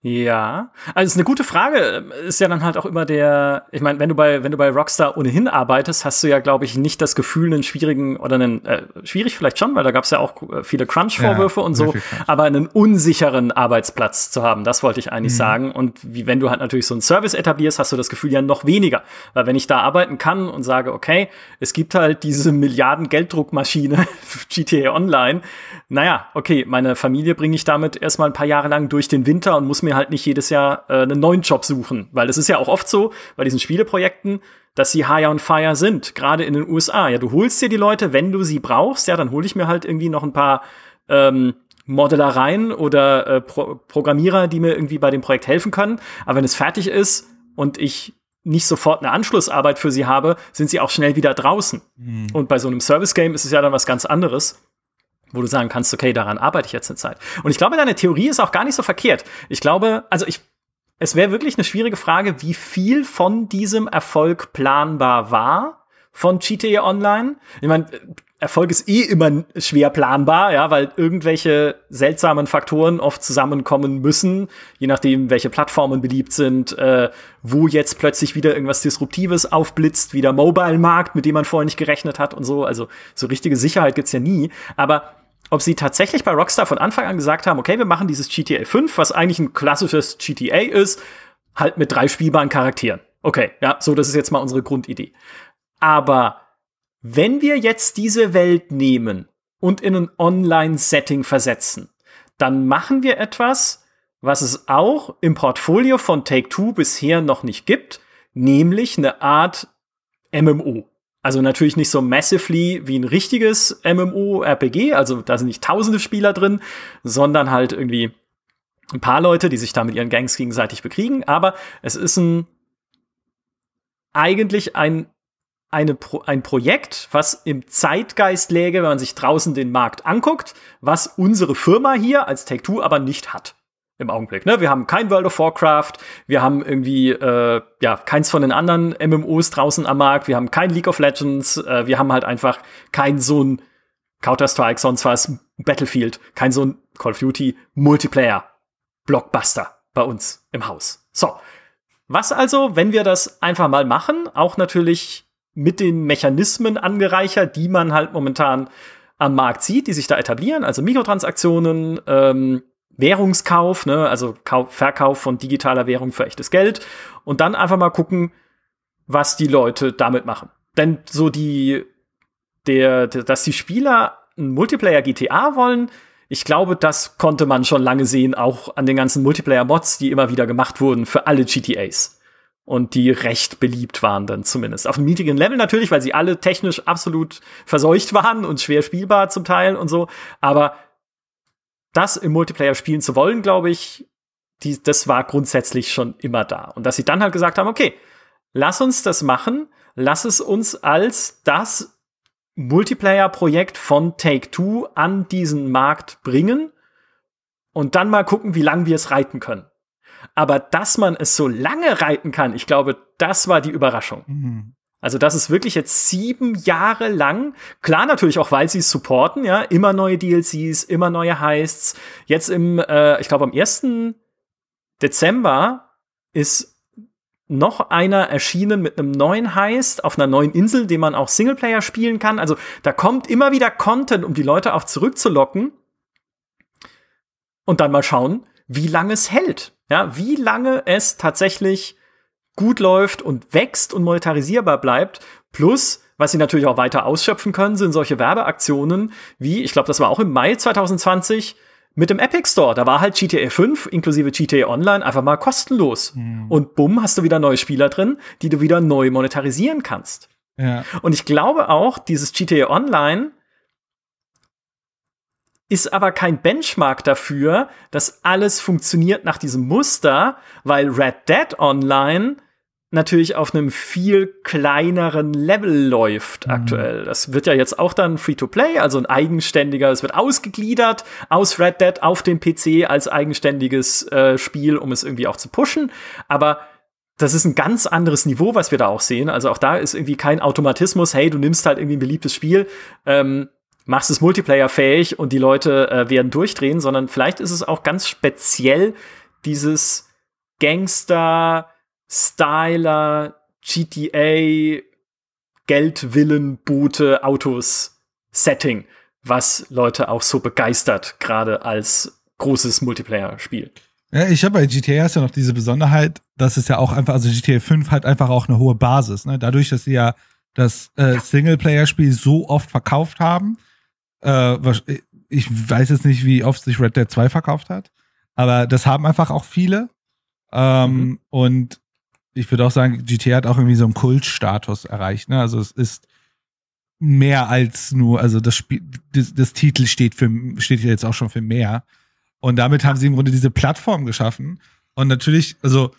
Ja, also ist eine gute Frage. Ist ja dann halt auch immer der, ich meine, wenn du bei wenn du bei Rockstar ohnehin arbeitest, hast du ja, glaube ich, nicht das Gefühl, einen schwierigen oder einen äh, schwierig vielleicht schon, weil da gab es ja auch äh, viele Crunch-Vorwürfe ja, und so, aber einen unsicheren Arbeitsplatz zu haben, das wollte ich eigentlich mhm. sagen. Und wie wenn du halt natürlich so einen Service etablierst, hast du das Gefühl ja noch weniger, weil wenn ich da arbeiten kann und sage, okay, es gibt halt diese Milliarden Gelddruckmaschine GTA Online, naja, okay, meine Familie bringe ich damit erstmal ein paar Jahre lang durch den Winter und muss mir halt nicht jedes Jahr äh, einen neuen Job suchen. Weil das ist ja auch oft so bei diesen Spieleprojekten, dass sie high on fire sind, gerade in den USA. Ja, du holst dir die Leute, wenn du sie brauchst, ja, dann hole ich mir halt irgendwie noch ein paar ähm, Modellereien oder äh, Pro Programmierer, die mir irgendwie bei dem Projekt helfen können. Aber wenn es fertig ist, und ich nicht sofort eine Anschlussarbeit für sie habe, sind sie auch schnell wieder draußen. Mhm. Und bei so einem Service-Game ist es ja dann was ganz anderes, wo du sagen kannst, okay, daran arbeite ich jetzt eine Zeit. Und ich glaube, deine Theorie ist auch gar nicht so verkehrt. Ich glaube, also ich, es wäre wirklich eine schwierige Frage, wie viel von diesem Erfolg planbar war von GTA Online. Ich meine, Erfolg ist eh immer schwer planbar, ja, weil irgendwelche seltsamen Faktoren oft zusammenkommen müssen, je nachdem, welche Plattformen beliebt sind, äh, wo jetzt plötzlich wieder irgendwas Disruptives aufblitzt, wie der Mobile-Markt, mit dem man vorher nicht gerechnet hat und so. Also so richtige Sicherheit gibt's ja nie. Aber ob sie tatsächlich bei Rockstar von Anfang an gesagt haben, okay, wir machen dieses GTA 5, was eigentlich ein klassisches GTA ist, halt mit drei spielbaren Charakteren. Okay, ja, so, das ist jetzt mal unsere Grundidee. Aber wenn wir jetzt diese Welt nehmen und in ein Online-Setting versetzen, dann machen wir etwas, was es auch im Portfolio von Take-Two bisher noch nicht gibt, nämlich eine Art MMO. Also natürlich nicht so massively wie ein richtiges MMO-RPG, also da sind nicht tausende Spieler drin, sondern halt irgendwie ein paar Leute, die sich da mit ihren Gangs gegenseitig bekriegen, aber es ist ein eigentlich ein eine Pro ein Projekt, was im Zeitgeist läge, wenn man sich draußen den Markt anguckt, was unsere Firma hier als Take-Two aber nicht hat im Augenblick. Ne? Wir haben kein World of Warcraft, wir haben irgendwie äh, ja keins von den anderen MMOs draußen am Markt, wir haben kein League of Legends, äh, wir haben halt einfach kein so ein Counter-Strike, sonst was, Battlefield, kein so ein Call of Duty Multiplayer Blockbuster bei uns im Haus. So. Was also, wenn wir das einfach mal machen, auch natürlich mit den Mechanismen angereichert, die man halt momentan am Markt sieht, die sich da etablieren, also Mikrotransaktionen, ähm, Währungskauf, ne, also Kauf, Verkauf von digitaler Währung für echtes Geld und dann einfach mal gucken, was die Leute damit machen. Denn so die, der, der dass die Spieler ein Multiplayer GTA wollen, ich glaube, das konnte man schon lange sehen, auch an den ganzen Multiplayer-Mods, die immer wieder gemacht wurden für alle GTAs und die recht beliebt waren dann zumindest. Auf einem niedrigen Level natürlich, weil sie alle technisch absolut verseucht waren und schwer spielbar zum Teil und so. Aber das im Multiplayer spielen zu wollen, glaube ich, die, das war grundsätzlich schon immer da. Und dass sie dann halt gesagt haben, okay, lass uns das machen, lass es uns als das Multiplayer-Projekt von Take-Two an diesen Markt bringen und dann mal gucken, wie lange wir es reiten können. Aber dass man es so lange reiten kann, ich glaube, das war die Überraschung. Mhm. Also das ist wirklich jetzt sieben Jahre lang. Klar, natürlich auch, weil sie es supporten, ja, immer neue DLCs, immer neue Heists. Jetzt im, äh, ich glaube, am 1. Dezember ist noch einer erschienen mit einem neuen Heist auf einer neuen Insel, den man auch Singleplayer spielen kann. Also da kommt immer wieder Content, um die Leute auch zurückzulocken. Und dann mal schauen, wie lange es hält. Ja, wie lange es tatsächlich gut läuft und wächst und monetarisierbar bleibt. Plus, was sie natürlich auch weiter ausschöpfen können, sind solche Werbeaktionen wie, ich glaube, das war auch im Mai 2020 mit dem Epic Store. Da war halt GTA 5 inklusive GTA Online einfach mal kostenlos. Mhm. Und bumm, hast du wieder neue Spieler drin, die du wieder neu monetarisieren kannst. Ja. Und ich glaube auch, dieses GTA Online ist aber kein Benchmark dafür, dass alles funktioniert nach diesem Muster, weil Red Dead Online natürlich auf einem viel kleineren Level läuft mhm. aktuell. Das wird ja jetzt auch dann Free-to-Play, also ein eigenständiger, es wird ausgegliedert aus Red Dead auf den PC als eigenständiges äh, Spiel, um es irgendwie auch zu pushen. Aber das ist ein ganz anderes Niveau, was wir da auch sehen. Also auch da ist irgendwie kein Automatismus, hey, du nimmst halt irgendwie ein beliebtes Spiel, ähm, machst es Multiplayer-fähig und die Leute äh, werden durchdrehen, sondern vielleicht ist es auch ganz speziell dieses Gangster, Styler, GTA, Geldwillen, Boote, Autos, Setting, was Leute auch so begeistert, gerade als großes Multiplayer-Spiel. Ja, ich habe bei GTA ist ja noch diese Besonderheit, dass es ja auch einfach, also GTA 5 hat einfach auch eine hohe Basis. Ne? Dadurch, dass sie ja das äh, Singleplayer-Spiel so oft verkauft haben, äh, ich weiß jetzt nicht, wie oft sich Red Dead 2 verkauft hat, aber das haben einfach auch viele. Ähm, mhm. Und ich würde auch sagen, GTA hat auch irgendwie so einen Kultstatus erreicht. Ne? Also es ist mehr als nur, also das Spiel, das, das Titel steht für, steht jetzt auch schon für mehr. Und damit haben sie im Grunde diese Plattform geschaffen. Und natürlich, also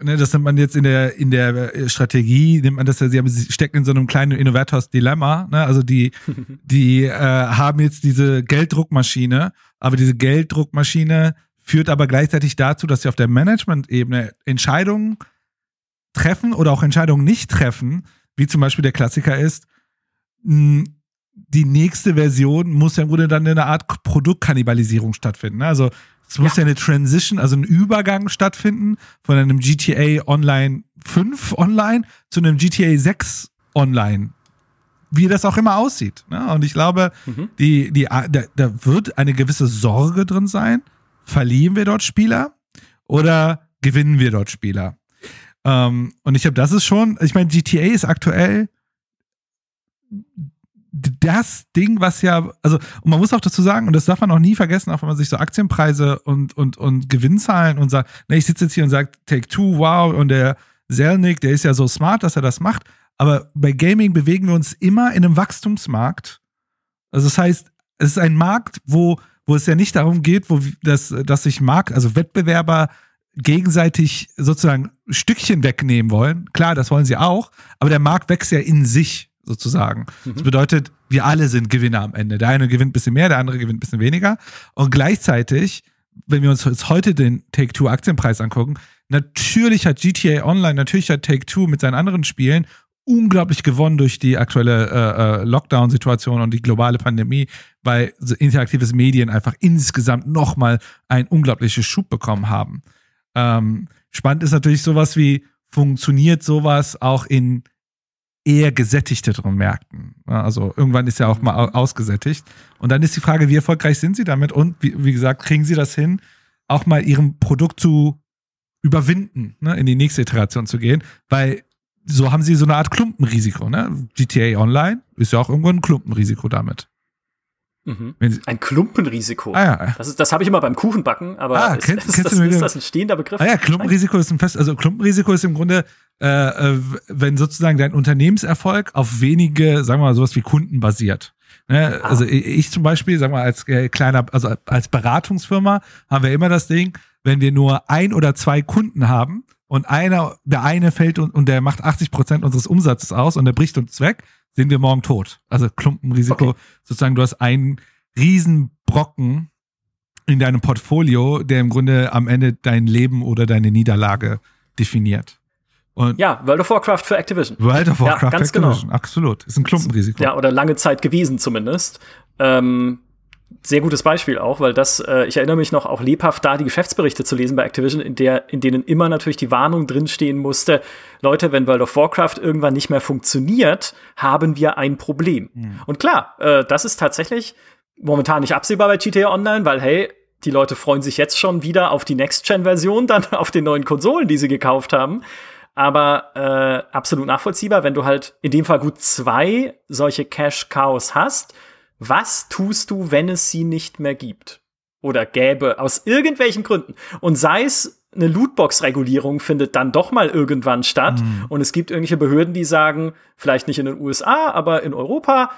ne, das nennt man jetzt in der, in der äh, Strategie, nimmt man das ja, sie, haben, sie stecken in so einem kleinen Innovators-Dilemma. Ne? Also die, die äh, haben jetzt diese Gelddruckmaschine, aber diese Gelddruckmaschine führt aber gleichzeitig dazu, dass sie auf der Management-Ebene Entscheidungen treffen oder auch Entscheidungen nicht treffen, wie zum Beispiel der Klassiker ist, mh, die nächste Version muss ja im Grunde dann in einer Art Produktkannibalisierung stattfinden. Ne? Also es muss ja. ja eine Transition, also ein Übergang stattfinden von einem GTA Online 5 Online zu einem GTA 6 Online. Wie das auch immer aussieht. Ne? Und ich glaube, mhm. die, die, da, da wird eine gewisse Sorge drin sein. Verlieren wir dort Spieler oder gewinnen wir dort Spieler? Ähm, und ich glaube, das ist schon, ich meine, GTA ist aktuell das Ding, was ja, also, und man muss auch dazu sagen, und das darf man auch nie vergessen, auch wenn man sich so Aktienpreise und, und, und Gewinnzahlen und sagt, ne, ich sitze jetzt hier und sage, Take Two, wow, und der Zelnick, der ist ja so smart, dass er das macht. Aber bei Gaming bewegen wir uns immer in einem Wachstumsmarkt. Also, das heißt, es ist ein Markt, wo, wo es ja nicht darum geht, wo dass, dass sich Markt, also Wettbewerber gegenseitig sozusagen Stückchen wegnehmen wollen. Klar, das wollen sie auch, aber der Markt wächst ja in sich sozusagen. Mhm. Das bedeutet, wir alle sind Gewinner am Ende. Der eine gewinnt ein bisschen mehr, der andere gewinnt ein bisschen weniger. Und gleichzeitig, wenn wir uns jetzt heute den Take-Two-Aktienpreis angucken, natürlich hat GTA Online, natürlich hat Take-Two mit seinen anderen Spielen unglaublich gewonnen durch die aktuelle äh, äh, Lockdown-Situation und die globale Pandemie, weil interaktives Medien einfach insgesamt nochmal einen unglaublichen Schub bekommen haben. Ähm, spannend ist natürlich sowas wie, funktioniert sowas auch in eher gesättigteren Märkten. Also irgendwann ist ja auch mal ausgesättigt. Und dann ist die Frage, wie erfolgreich sind sie damit? Und wie, wie gesagt, kriegen sie das hin, auch mal ihrem Produkt zu überwinden, ne, in die nächste Iteration zu gehen? Weil so haben sie so eine Art Klumpenrisiko. Ne? GTA Online ist ja auch irgendwo ein Klumpenrisiko damit. Mhm. Ein Klumpenrisiko. Ah, ja. Das, das habe ich immer beim Kuchenbacken, aber ah, kennst, ist, kennst das, ist das ein stehender Begriff? Ah ja, Klumpenrisiko ist ein fest, also Klumpenrisiko ist im Grunde, äh, äh, wenn sozusagen dein Unternehmenserfolg auf wenige, sagen wir mal, sowas wie Kunden basiert. Ne? Ah. Also ich zum Beispiel, sagen wir mal, als äh, kleiner, also als Beratungsfirma haben wir immer das Ding, wenn wir nur ein oder zwei Kunden haben und einer, der eine fällt und, und der macht 80 Prozent unseres Umsatzes aus und der bricht uns weg, sind wir morgen tot. Also Klumpenrisiko, okay. sozusagen, du hast einen Riesenbrocken in deinem Portfolio, der im Grunde am Ende dein Leben oder deine Niederlage definiert. Und ja, World of Warcraft für Activision. World of Warcraft ja, ganz genau. Activision, genau. absolut. Ist ein Klumpenrisiko. Ja, oder lange Zeit gewesen zumindest. Ähm, sehr gutes Beispiel auch, weil das, äh, ich erinnere mich noch auch lebhaft da die Geschäftsberichte zu lesen bei Activision, in der, in denen immer natürlich die Warnung drinstehen musste, Leute, wenn World of Warcraft irgendwann nicht mehr funktioniert, haben wir ein Problem. Mhm. Und klar, äh, das ist tatsächlich momentan nicht absehbar bei GTA Online, weil hey, die Leute freuen sich jetzt schon wieder auf die Next-Gen-Version, dann auf den neuen Konsolen, die sie gekauft haben. Aber äh, absolut nachvollziehbar, wenn du halt in dem Fall gut zwei solche Cash-Cows hast was tust du, wenn es sie nicht mehr gibt? Oder gäbe, aus irgendwelchen Gründen. Und sei es eine Lootbox-Regulierung findet dann doch mal irgendwann statt. Mhm. Und es gibt irgendwelche Behörden, die sagen, vielleicht nicht in den USA, aber in Europa,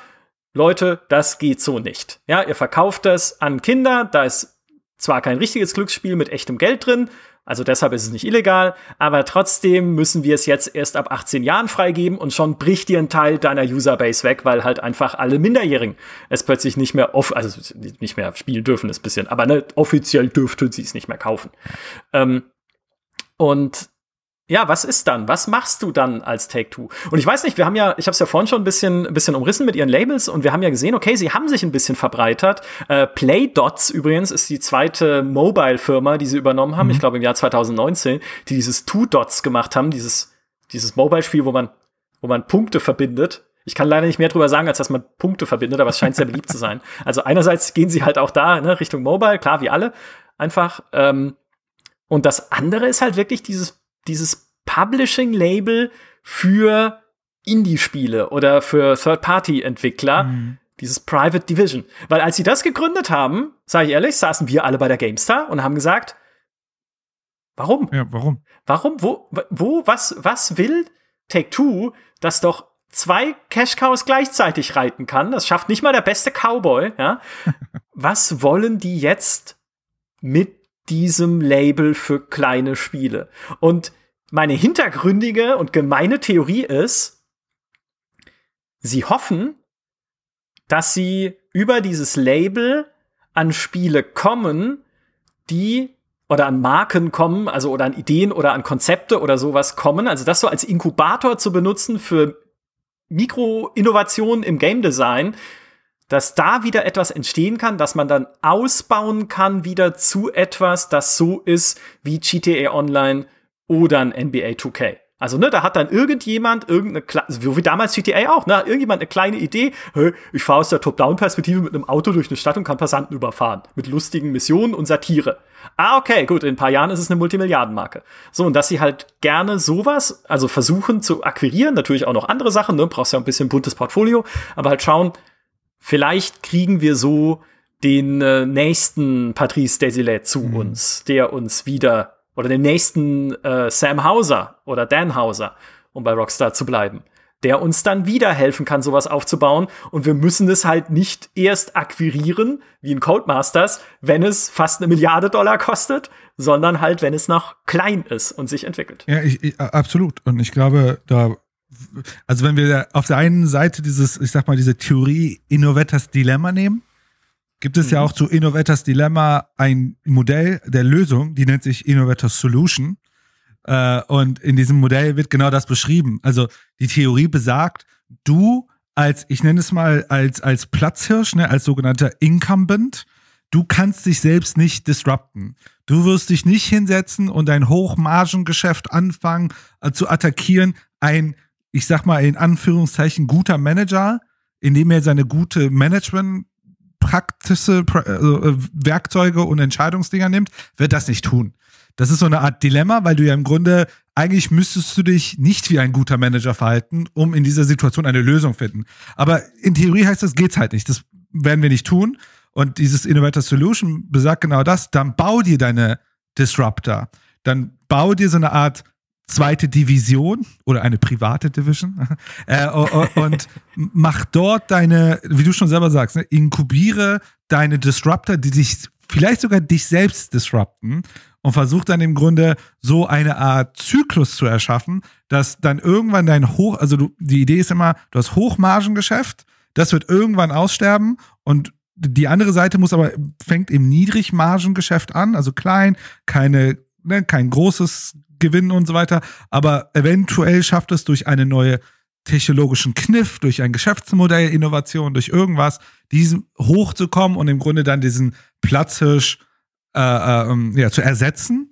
Leute, das geht so nicht. Ja, ihr verkauft das an Kinder, da ist zwar kein richtiges Glücksspiel mit echtem Geld drin, also deshalb ist es nicht illegal, aber trotzdem müssen wir es jetzt erst ab 18 Jahren freigeben und schon bricht dir ein Teil deiner Userbase weg, weil halt einfach alle Minderjährigen es plötzlich nicht mehr off also nicht mehr spielen dürfen, ist bisschen, aber ne, offiziell dürften sie es nicht mehr kaufen. Ähm, und ja, was ist dann? Was machst du dann als Take-Two? Und ich weiß nicht, wir haben ja, ich habe es ja vorhin schon ein bisschen, ein bisschen umrissen mit ihren Labels und wir haben ja gesehen, okay, sie haben sich ein bisschen verbreitert. Äh, Playdots übrigens ist die zweite Mobile-Firma, die sie übernommen haben, mhm. ich glaube im Jahr 2019, die dieses Two Dots gemacht haben, dieses, dieses Mobile-Spiel, wo man, wo man Punkte verbindet. Ich kann leider nicht mehr drüber sagen, als dass man Punkte verbindet, aber es scheint sehr beliebt zu sein. Also einerseits gehen sie halt auch da ne, Richtung Mobile, klar wie alle, einfach. Ähm, und das andere ist halt wirklich dieses dieses Publishing-Label für Indie-Spiele oder für Third-Party-Entwickler, mhm. dieses Private Division. Weil als sie das gegründet haben, sage ich ehrlich, saßen wir alle bei der GameStar und haben gesagt, warum? Ja, warum? Warum? Wo, wo, was, was will Take-Two, das doch zwei Cash-Cows gleichzeitig reiten kann? Das schafft nicht mal der beste Cowboy, ja? was wollen die jetzt mit diesem Label für kleine Spiele. Und meine hintergründige und gemeine Theorie ist, sie hoffen, dass sie über dieses Label an Spiele kommen, die oder an Marken kommen, also oder an Ideen oder an Konzepte oder sowas kommen. Also das so als Inkubator zu benutzen für Mikroinnovationen im Game Design, dass da wieder etwas entstehen kann, dass man dann ausbauen kann wieder zu etwas, das so ist wie GTA Online oder ein NBA 2K. Also, ne, da hat dann irgendjemand irgendeine, so wie damals GTA auch, ne, irgendjemand eine kleine Idee, ich fahre aus der Top-Down-Perspektive mit einem Auto durch eine Stadt und kann Passanten überfahren. Mit lustigen Missionen und Satire. Ah, okay, gut, in ein paar Jahren ist es eine Multimilliardenmarke. So, und dass sie halt gerne sowas, also versuchen zu akquirieren, natürlich auch noch andere Sachen, ne, brauchst ja ein bisschen buntes Portfolio, aber halt schauen, vielleicht kriegen wir so den äh, nächsten Patrice Desilet zu mhm. uns, der uns wieder oder den nächsten äh, Sam Hauser oder Dan Hauser, um bei Rockstar zu bleiben, der uns dann wieder helfen kann, sowas aufzubauen. Und wir müssen es halt nicht erst akquirieren, wie in Codemasters, wenn es fast eine Milliarde Dollar kostet, sondern halt, wenn es noch klein ist und sich entwickelt. Ja, ich, ich, absolut. Und ich glaube, da also wenn wir auf der einen Seite dieses, ich sag mal, diese Theorie Innovators Dilemma nehmen, gibt es mhm. ja auch zu Innovators Dilemma ein Modell der Lösung, die nennt sich Innovators Solution. Äh, und in diesem Modell wird genau das beschrieben. Also die Theorie besagt, du als, ich nenne es mal als, als Platzhirsch, ne, als sogenannter Incumbent, du kannst dich selbst nicht disrupten. Du wirst dich nicht hinsetzen und ein Hochmargengeschäft anfangen äh, zu attackieren. Ein, ich sag mal in Anführungszeichen, guter Manager, indem er seine gute Management praktische also, äh, Werkzeuge und Entscheidungsdinger nimmt, wird das nicht tun. Das ist so eine Art Dilemma, weil du ja im Grunde eigentlich müsstest du dich nicht wie ein guter Manager verhalten, um in dieser Situation eine Lösung finden. Aber in Theorie heißt das, geht's halt nicht. Das werden wir nicht tun. Und dieses Innovator Solution besagt genau das. Dann bau dir deine Disruptor. Dann bau dir so eine Art zweite Division oder eine private Division. Äh, und mach dort deine, wie du schon selber sagst, ne, inkubiere deine Disruptor, die dich vielleicht sogar dich selbst disrupten und versuch dann im Grunde so eine Art Zyklus zu erschaffen, dass dann irgendwann dein Hoch, also du, die Idee ist immer, du hast Hochmargengeschäft, das wird irgendwann aussterben und die andere Seite muss aber, fängt im Niedrigmargengeschäft an, also klein, keine, ne, kein großes Gewinn und so weiter, aber eventuell schafft es durch eine neue technologischen Kniff, durch ein Geschäftsmodell, Innovation, durch irgendwas, diesen hochzukommen und im Grunde dann diesen Platzhirsch äh, äh, ähm, ja, zu ersetzen.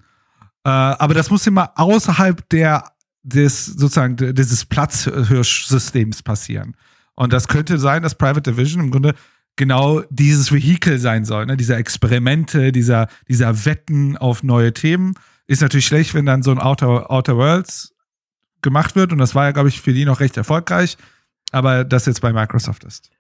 Äh, aber das muss immer außerhalb der des sozusagen dieses Platzhirsch-Systems passieren. Und das könnte sein, dass Private Division im Grunde genau dieses Vehikel sein soll, ne? dieser Experimente, dieser, dieser Wetten auf neue Themen. Ist natürlich schlecht, wenn dann so ein Outer, Outer Worlds gemacht wird. Und das war ja, glaube ich, für die noch recht erfolgreich. Aber das jetzt bei Microsoft ist.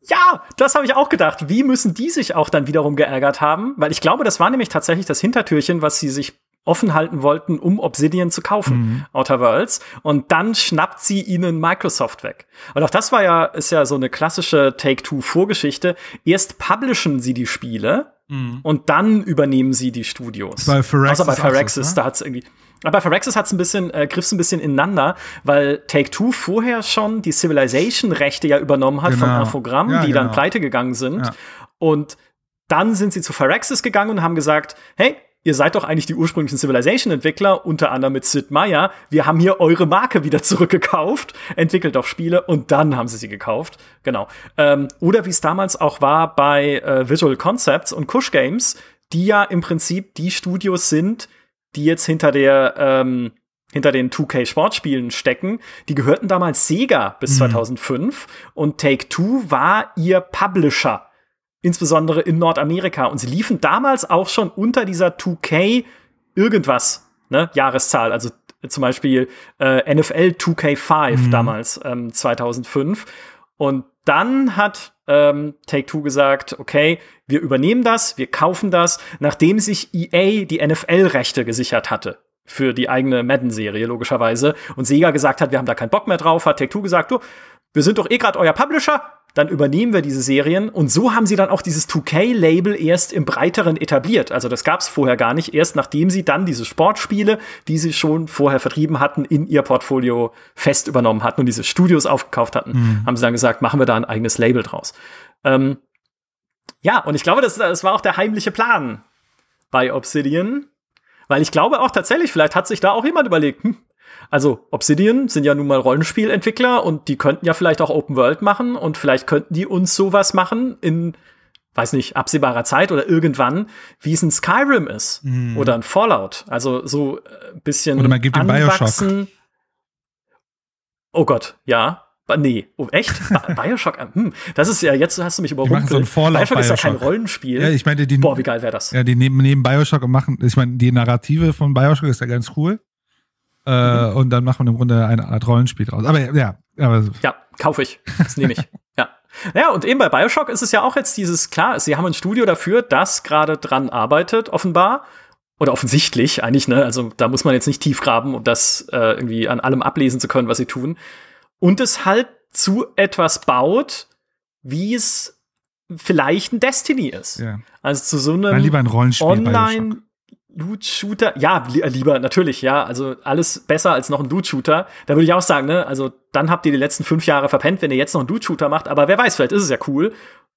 Ja, das habe ich auch gedacht. Wie müssen die sich auch dann wiederum geärgert haben? Weil ich glaube, das war nämlich tatsächlich das Hintertürchen, was sie sich offen halten wollten, um Obsidian zu kaufen, mhm. Outer Worlds. Und dann schnappt sie ihnen Microsoft weg. Und auch das war ja, ist ja so eine klassische Take-Two-Vorgeschichte. Erst publishen sie die Spiele mhm. und dann übernehmen sie die Studios. Bei Phyrexis Außer bei Phyrexis, ne? da hat's irgendwie aber bei Phyrexis hat's ein bisschen, äh, griff's ein bisschen ineinander, weil Take-Two vorher schon die Civilization-Rechte ja übernommen hat genau. von Infogramm, ja, die genau. dann pleite gegangen sind. Ja. Und dann sind sie zu Phyrexis gegangen und haben gesagt, hey, ihr seid doch eigentlich die ursprünglichen Civilization-Entwickler, unter anderem mit Sid Meier. Wir haben hier eure Marke wieder zurückgekauft, entwickelt doch Spiele und dann haben sie sie gekauft. Genau. Ähm, oder wie es damals auch war bei äh, Visual Concepts und Kush Games, die ja im Prinzip die Studios sind, die jetzt hinter der ähm, hinter den 2K Sportspielen stecken. Die gehörten damals Sega bis mhm. 2005 und Take-Two war ihr Publisher insbesondere in Nordamerika. Und sie liefen damals auch schon unter dieser 2K irgendwas, ne, Jahreszahl. Also zum Beispiel äh, NFL 2K5 mhm. damals, ähm, 2005. Und dann hat ähm, Take-Two gesagt, okay, wir übernehmen das, wir kaufen das, nachdem sich EA die NFL-Rechte gesichert hatte für die eigene Madden-Serie, logischerweise. Und Sega gesagt hat, wir haben da keinen Bock mehr drauf, hat Take-Two gesagt, du, wir sind doch eh gerade euer Publisher, dann übernehmen wir diese Serien. Und so haben sie dann auch dieses 2K-Label erst im breiteren etabliert. Also das gab es vorher gar nicht. Erst nachdem sie dann diese Sportspiele, die sie schon vorher vertrieben hatten, in ihr Portfolio fest übernommen hatten und diese Studios aufgekauft hatten, mhm. haben sie dann gesagt, machen wir da ein eigenes Label draus. Ähm, ja, und ich glaube, das, das war auch der heimliche Plan bei Obsidian. Weil ich glaube auch tatsächlich, vielleicht hat sich da auch jemand überlegt, hm, also Obsidian sind ja nun mal Rollenspielentwickler und die könnten ja vielleicht auch Open World machen und vielleicht könnten die uns sowas machen in weiß nicht, absehbarer Zeit oder irgendwann, wie es ein Skyrim ist mhm. oder ein Fallout. Also so ein äh, bisschen Oder man gibt den Bioshock. Oh Gott, ja. Nee, oh, echt? Bioshock? Hm, das ist ja, jetzt hast du mich überrumpelt. So ein Fallout Bioshock, Bioshock ist ja kein Rollenspiel. Ja, ich meine, die, Boah, wie geil wäre das? Ja, die nehmen, nehmen Bioshock und machen, ich meine, die Narrative von Bioshock ist ja ganz cool. Äh, mhm. Und dann macht man im Grunde eine Art Rollenspiel draus. Aber ja, aber ja, kaufe ich. Das nehme ich. ja. Ja, und eben bei Bioshock ist es ja auch jetzt dieses, klar, sie haben ein Studio dafür, das gerade dran arbeitet, offenbar. Oder offensichtlich eigentlich, ne? Also da muss man jetzt nicht tief graben, um das äh, irgendwie an allem ablesen zu können, was sie tun. Und es halt zu etwas baut, wie es vielleicht ein Destiny ist. Ja. Also zu so einem lieber ein Rollenspiel Online Loot-Shooter, ja, li äh, lieber, natürlich, ja. Also alles besser als noch ein Loot-Shooter. Da würde ich auch sagen, ne, also dann habt ihr die letzten fünf Jahre verpennt, wenn ihr jetzt noch einen Loot-Shooter macht, aber wer weiß, vielleicht ist es ja cool.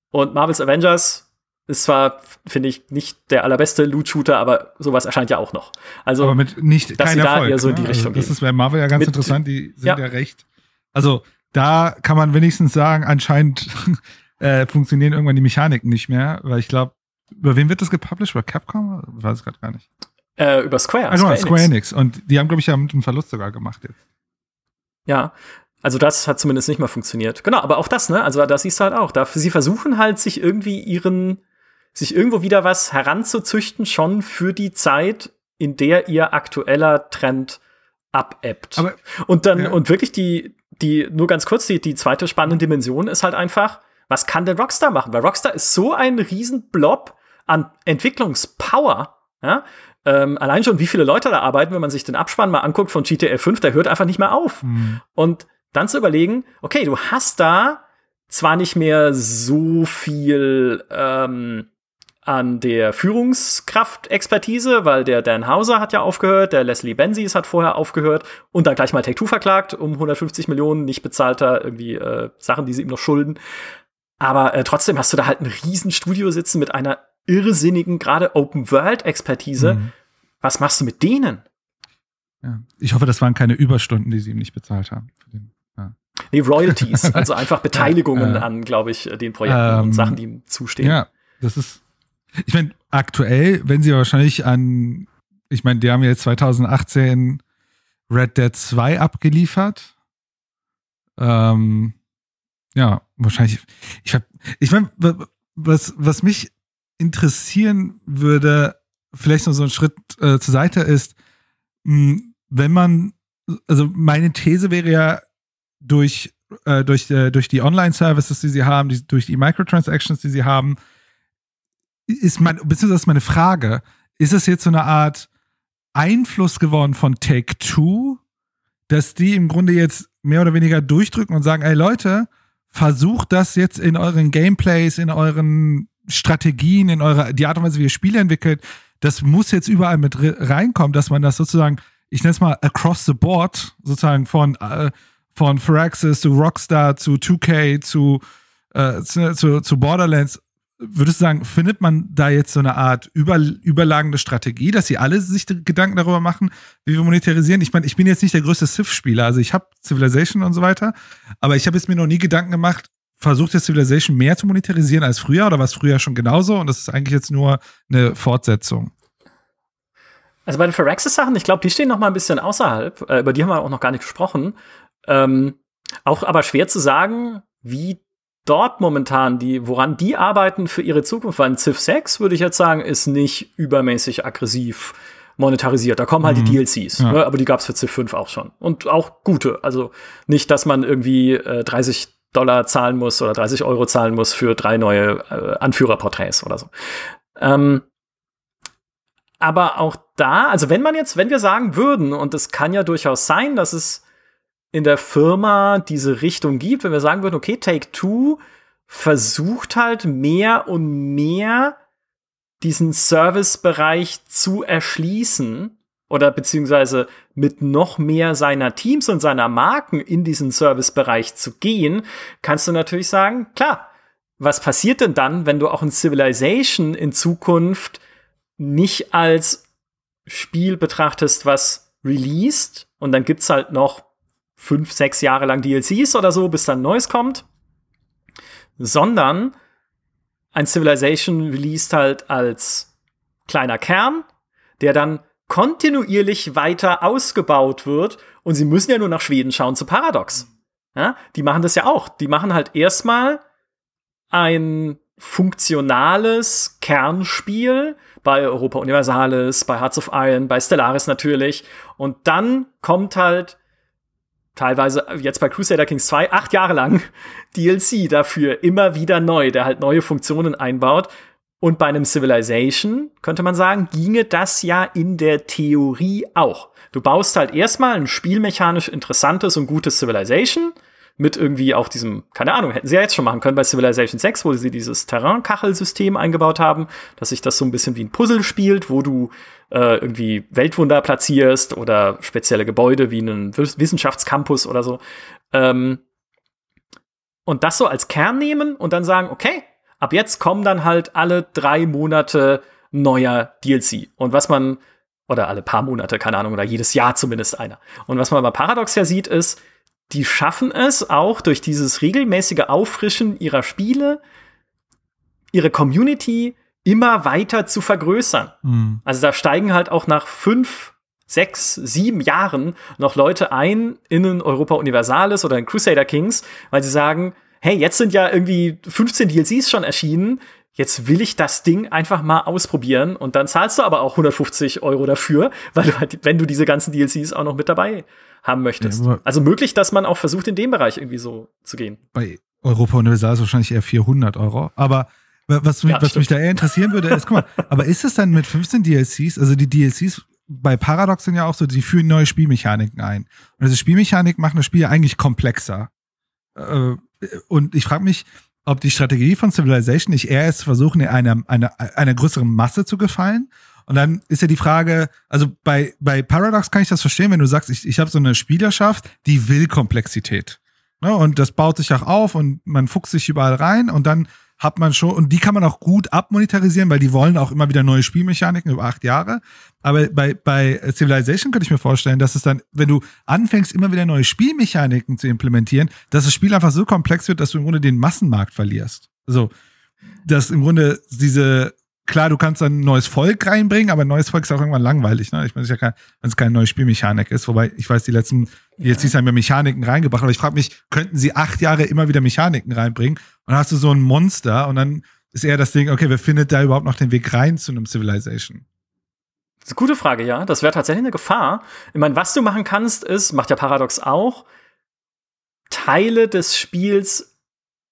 Und Marvel's Avengers ist zwar, finde ich, nicht der allerbeste Loot-Shooter, aber sowas erscheint ja auch noch. Also, aber mit nicht dass kein sie Erfolg, da eher so in die ne? Richtung also, Das ist bei Marvel ja ganz mit, interessant, die sind ja. ja recht. Also, da kann man wenigstens sagen, anscheinend äh, funktionieren irgendwann die Mechaniken nicht mehr, weil ich glaube, über wen wird das gepublished? Über Capcom? Ich weiß es gerade gar nicht. Äh, über Square. Also Square, Square Enix. Und die haben, glaube ich, ja mit einem Verlust sogar gemacht jetzt. Ja, also das hat zumindest nicht mal funktioniert. Genau, aber auch das, ne? Also das siehst du halt auch. Da, sie versuchen halt, sich irgendwie ihren, sich irgendwo wieder was heranzuzüchten, schon für die Zeit, in der ihr aktueller Trend abebbt. Aber, und dann, ja. und wirklich die, die, nur ganz kurz, die, die zweite spannende Dimension ist halt einfach, was kann denn Rockstar machen? Weil Rockstar ist so ein Riesenblob an Entwicklungspower, ja, ähm, allein schon, wie viele Leute da arbeiten, wenn man sich den Abspann mal anguckt von GTA 5, der hört einfach nicht mehr auf. Mhm. Und dann zu überlegen, okay, du hast da zwar nicht mehr so viel ähm, an der Führungskraft-Expertise, weil der Dan Hauser hat ja aufgehört, der Leslie Benzies hat vorher aufgehört und dann gleich mal Take-Two verklagt um 150 Millionen nicht bezahlter irgendwie äh, Sachen, die sie ihm noch schulden. Aber äh, trotzdem hast du da halt ein Riesenstudio sitzen mit einer irrsinnigen, gerade Open-World-Expertise. Mhm. Was machst du mit denen? Ja. Ich hoffe, das waren keine Überstunden, die sie ihm nicht bezahlt haben. Ja. Nee, Royalties, also einfach Beteiligungen äh, an, glaube ich, den Projekten ähm, und Sachen, die ihm zustehen. Ja, das ist, ich meine, aktuell, wenn sie wahrscheinlich an, ich meine, die haben jetzt 2018 Red Dead 2 abgeliefert. Ähm, ja, wahrscheinlich. Ich, ich meine, was, was mich interessieren würde, vielleicht noch so ein Schritt äh, zur Seite ist, mh, hm, wenn man, also meine These wäre ja, durch, äh, durch, äh, durch die Online-Services, die sie haben, die, durch die Microtransactions, die sie haben, ist mein, beziehungsweise ist meine Frage, ist es jetzt so eine Art Einfluss geworden von Take Two, dass die im Grunde jetzt mehr oder weniger durchdrücken und sagen, ey Leute, versucht das jetzt in euren Gameplays, in euren Strategien, in eure, die Art und Weise, wie ihr Spiele entwickelt, das muss jetzt überall mit reinkommen, dass man das sozusagen, ich nenne es mal across the board, sozusagen von, äh, von Firaxis zu Rockstar zu 2K zu, äh, zu, zu, zu Borderlands, würdest du sagen, findet man da jetzt so eine Art über, überlagende Strategie, dass sie alle sich Gedanken darüber machen, wie wir monetarisieren? Ich meine, ich bin jetzt nicht der größte Civ-Spieler, also ich habe Civilization und so weiter, aber ich habe jetzt mir noch nie Gedanken gemacht, versucht jetzt Civilization mehr zu monetarisieren als früher oder war es früher schon genauso und das ist eigentlich jetzt nur eine Fortsetzung? Also bei den Firaxis-Sachen, ich glaube, die stehen noch mal ein bisschen außerhalb. Äh, über die haben wir auch noch gar nicht gesprochen. Ähm, auch aber schwer zu sagen, wie dort momentan die, woran die arbeiten für ihre Zukunft. Weil ein Civ 6, würde ich jetzt sagen, ist nicht übermäßig aggressiv monetarisiert. Da kommen halt mhm. die DLCs, ja. ne? aber die gab es für Civ 5 auch schon. Und auch gute. Also nicht, dass man irgendwie äh, 30 Dollar zahlen muss oder 30 Euro zahlen muss für drei neue äh, Anführerporträts oder so. Ähm, aber auch da, also wenn man jetzt, wenn wir sagen würden, und es kann ja durchaus sein, dass es in der Firma diese Richtung gibt, wenn wir sagen würden, okay, Take Two versucht halt mehr und mehr diesen Servicebereich zu erschließen oder beziehungsweise mit noch mehr seiner Teams und seiner Marken in diesen Servicebereich zu gehen, kannst du natürlich sagen, klar, was passiert denn dann, wenn du auch ein Civilization in Zukunft nicht als Spiel betrachtest, was released und dann gibt's halt noch fünf, sechs Jahre lang DLCs oder so, bis dann Neues kommt, sondern ein Civilization released halt als kleiner Kern, der dann kontinuierlich weiter ausgebaut wird und sie müssen ja nur nach Schweden schauen zu Paradox. Ja, die machen das ja auch. Die machen halt erstmal ein funktionales Kernspiel bei Europa Universalis, bei Hearts of Iron, bei Stellaris natürlich. Und dann kommt halt teilweise jetzt bei Crusader Kings 2 acht Jahre lang DLC dafür immer wieder neu, der halt neue Funktionen einbaut. Und bei einem Civilization, könnte man sagen, ginge das ja in der Theorie auch. Du baust halt erstmal ein spielmechanisch interessantes und gutes Civilization mit irgendwie auch diesem, keine Ahnung, hätten sie ja jetzt schon machen können bei Civilization 6, wo sie dieses Terrain-Kachelsystem eingebaut haben, dass sich das so ein bisschen wie ein Puzzle spielt, wo du äh, irgendwie Weltwunder platzierst oder spezielle Gebäude wie einen Wissenschaftscampus oder so. Ähm, und das so als Kern nehmen und dann sagen, okay, ab jetzt kommen dann halt alle drei Monate neuer DLC. Und was man, oder alle paar Monate, keine Ahnung, oder jedes Jahr zumindest einer. Und was man bei Paradox ja sieht, ist, die schaffen es auch durch dieses regelmäßige Auffrischen ihrer Spiele, ihre Community immer weiter zu vergrößern. Mhm. Also da steigen halt auch nach fünf, sechs, sieben Jahren noch Leute ein in ein Europa Universalis oder in Crusader Kings, weil sie sagen, hey, jetzt sind ja irgendwie 15 DLCs schon erschienen, jetzt will ich das Ding einfach mal ausprobieren und dann zahlst du aber auch 150 Euro dafür, weil du halt, wenn du diese ganzen DLCs auch noch mit dabei haben möchtest. Ja, also möglich, dass man auch versucht, in dem Bereich irgendwie so zu gehen. Bei Europa Universal ist wahrscheinlich eher 400 Euro. Aber was, mich, ja, was mich da eher interessieren würde, ist, guck mal, aber ist es dann mit 15 DLCs, also die DLCs bei Paradox sind ja auch so, die führen neue Spielmechaniken ein. Und diese Spielmechanik machen das Spiel eigentlich komplexer. Äh, und ich frage mich, ob die Strategie von Civilization nicht eher ist, versuchen, einer, einer, einer größeren Masse zu gefallen und dann ist ja die Frage, also bei, bei Paradox kann ich das verstehen, wenn du sagst, ich, ich habe so eine Spielerschaft, die will Komplexität. Ne? Und das baut sich auch auf und man fuchst sich überall rein und dann hat man schon, und die kann man auch gut abmonetarisieren, weil die wollen auch immer wieder neue Spielmechaniken über acht Jahre. Aber bei, bei Civilization könnte ich mir vorstellen, dass es dann, wenn du anfängst, immer wieder neue Spielmechaniken zu implementieren, dass das Spiel einfach so komplex wird, dass du im Grunde den Massenmarkt verlierst. So, dass im Grunde diese klar, du kannst dann ein neues Volk reinbringen, aber ein neues Volk ist auch irgendwann langweilig. Ne? Ich meine, es ist ja kein, wenn es keine neue Spielmechanik ist, wobei ich weiß, die letzten jetzt ja. haben ja Mechaniken reingebracht, aber ich frage mich, könnten sie acht Jahre immer wieder Mechaniken reinbringen und dann hast du so ein Monster und dann ist eher das Ding, okay, wer findet da überhaupt noch den Weg rein zu einem Civilization? Das ist eine gute Frage, ja. Das wäre tatsächlich eine Gefahr. Ich meine, was du machen kannst, ist, macht ja Paradox auch, Teile des Spiels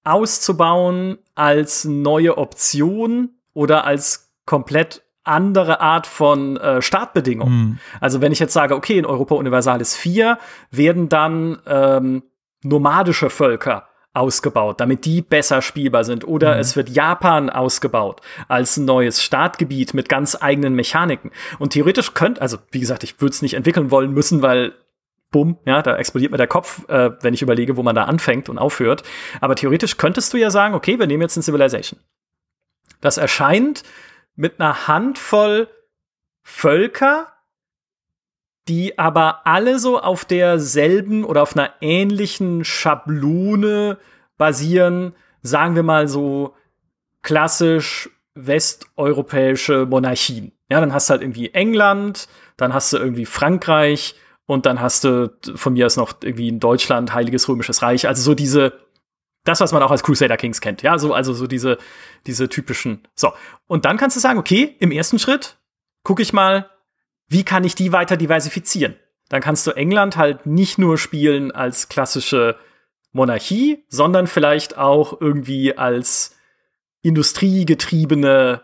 auszubauen als neue Option oder als komplett andere Art von äh, Startbedingungen. Mhm. Also wenn ich jetzt sage, okay, in Europa Universalis 4 werden dann ähm, nomadische Völker ausgebaut, damit die besser spielbar sind. Oder mhm. es wird Japan ausgebaut als neues Startgebiet mit ganz eigenen Mechaniken. Und theoretisch könnte, also wie gesagt, ich würde es nicht entwickeln wollen müssen, weil bumm, ja, da explodiert mir der Kopf, äh, wenn ich überlege, wo man da anfängt und aufhört. Aber theoretisch könntest du ja sagen, okay, wir nehmen jetzt ein Civilization. Das erscheint mit einer Handvoll Völker, die aber alle so auf derselben oder auf einer ähnlichen Schablone basieren, sagen wir mal so klassisch westeuropäische Monarchien. Ja, dann hast du halt irgendwie England, dann hast du irgendwie Frankreich und dann hast du von mir aus noch irgendwie in Deutschland Heiliges Römisches Reich. Also so diese das, was man auch als Crusader Kings kennt. Ja, so, also so diese, diese typischen. So. Und dann kannst du sagen, okay, im ersten Schritt gucke ich mal, wie kann ich die weiter diversifizieren? Dann kannst du England halt nicht nur spielen als klassische Monarchie, sondern vielleicht auch irgendwie als industriegetriebene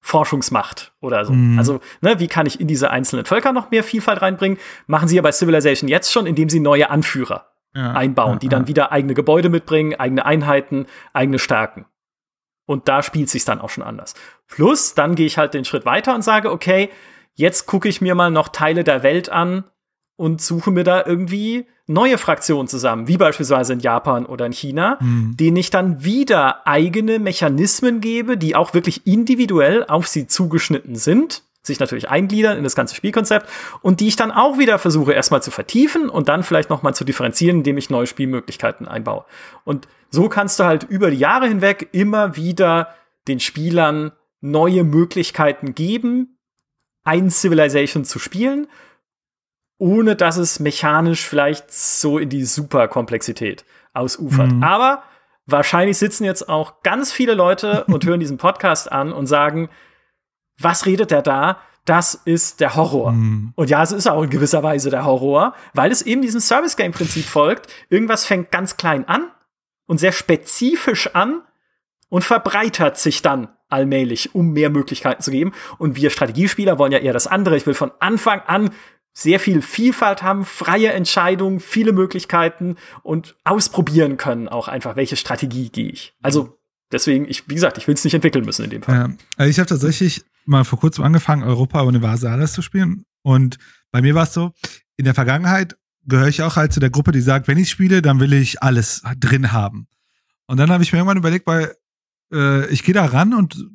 Forschungsmacht oder so. Mm. Also, ne, wie kann ich in diese einzelnen Völker noch mehr Vielfalt reinbringen? Machen sie ja bei Civilization jetzt schon, indem sie neue Anführer ja, einbauen, ja, die dann wieder eigene Gebäude mitbringen, eigene Einheiten, eigene Stärken. Und da spielt sich dann auch schon anders. Plus, dann gehe ich halt den Schritt weiter und sage, okay, jetzt gucke ich mir mal noch Teile der Welt an und suche mir da irgendwie neue Fraktionen zusammen, wie beispielsweise in Japan oder in China, mhm. denen ich dann wieder eigene Mechanismen gebe, die auch wirklich individuell auf sie zugeschnitten sind, sich natürlich eingliedern in das ganze Spielkonzept und die ich dann auch wieder versuche erstmal zu vertiefen und dann vielleicht noch mal zu differenzieren, indem ich neue Spielmöglichkeiten einbaue. Und so kannst du halt über die Jahre hinweg immer wieder den Spielern neue Möglichkeiten geben, ein Civilization zu spielen, ohne dass es mechanisch vielleicht so in die Superkomplexität ausufert. Mhm. Aber wahrscheinlich sitzen jetzt auch ganz viele Leute und hören diesen Podcast an und sagen, was redet der da? Das ist der Horror. Mhm. Und ja, es ist auch in gewisser Weise der Horror, weil es eben diesem Service-Game-Prinzip folgt. Irgendwas fängt ganz klein an und sehr spezifisch an und verbreitert sich dann allmählich, um mehr Möglichkeiten zu geben. Und wir Strategiespieler wollen ja eher das andere. Ich will von Anfang an sehr viel Vielfalt haben, freie Entscheidungen, viele Möglichkeiten und ausprobieren können auch einfach, welche Strategie gehe ich. Also deswegen, ich, wie gesagt, ich will es nicht entwickeln müssen in dem Fall. Ja, also ich habe tatsächlich mal vor kurzem angefangen, Europa Universalis zu spielen. Und bei mir war es so, in der Vergangenheit gehöre ich auch halt zu der Gruppe, die sagt, wenn ich spiele, dann will ich alles drin haben. Und dann habe ich mir irgendwann überlegt, weil äh, ich gehe da ran und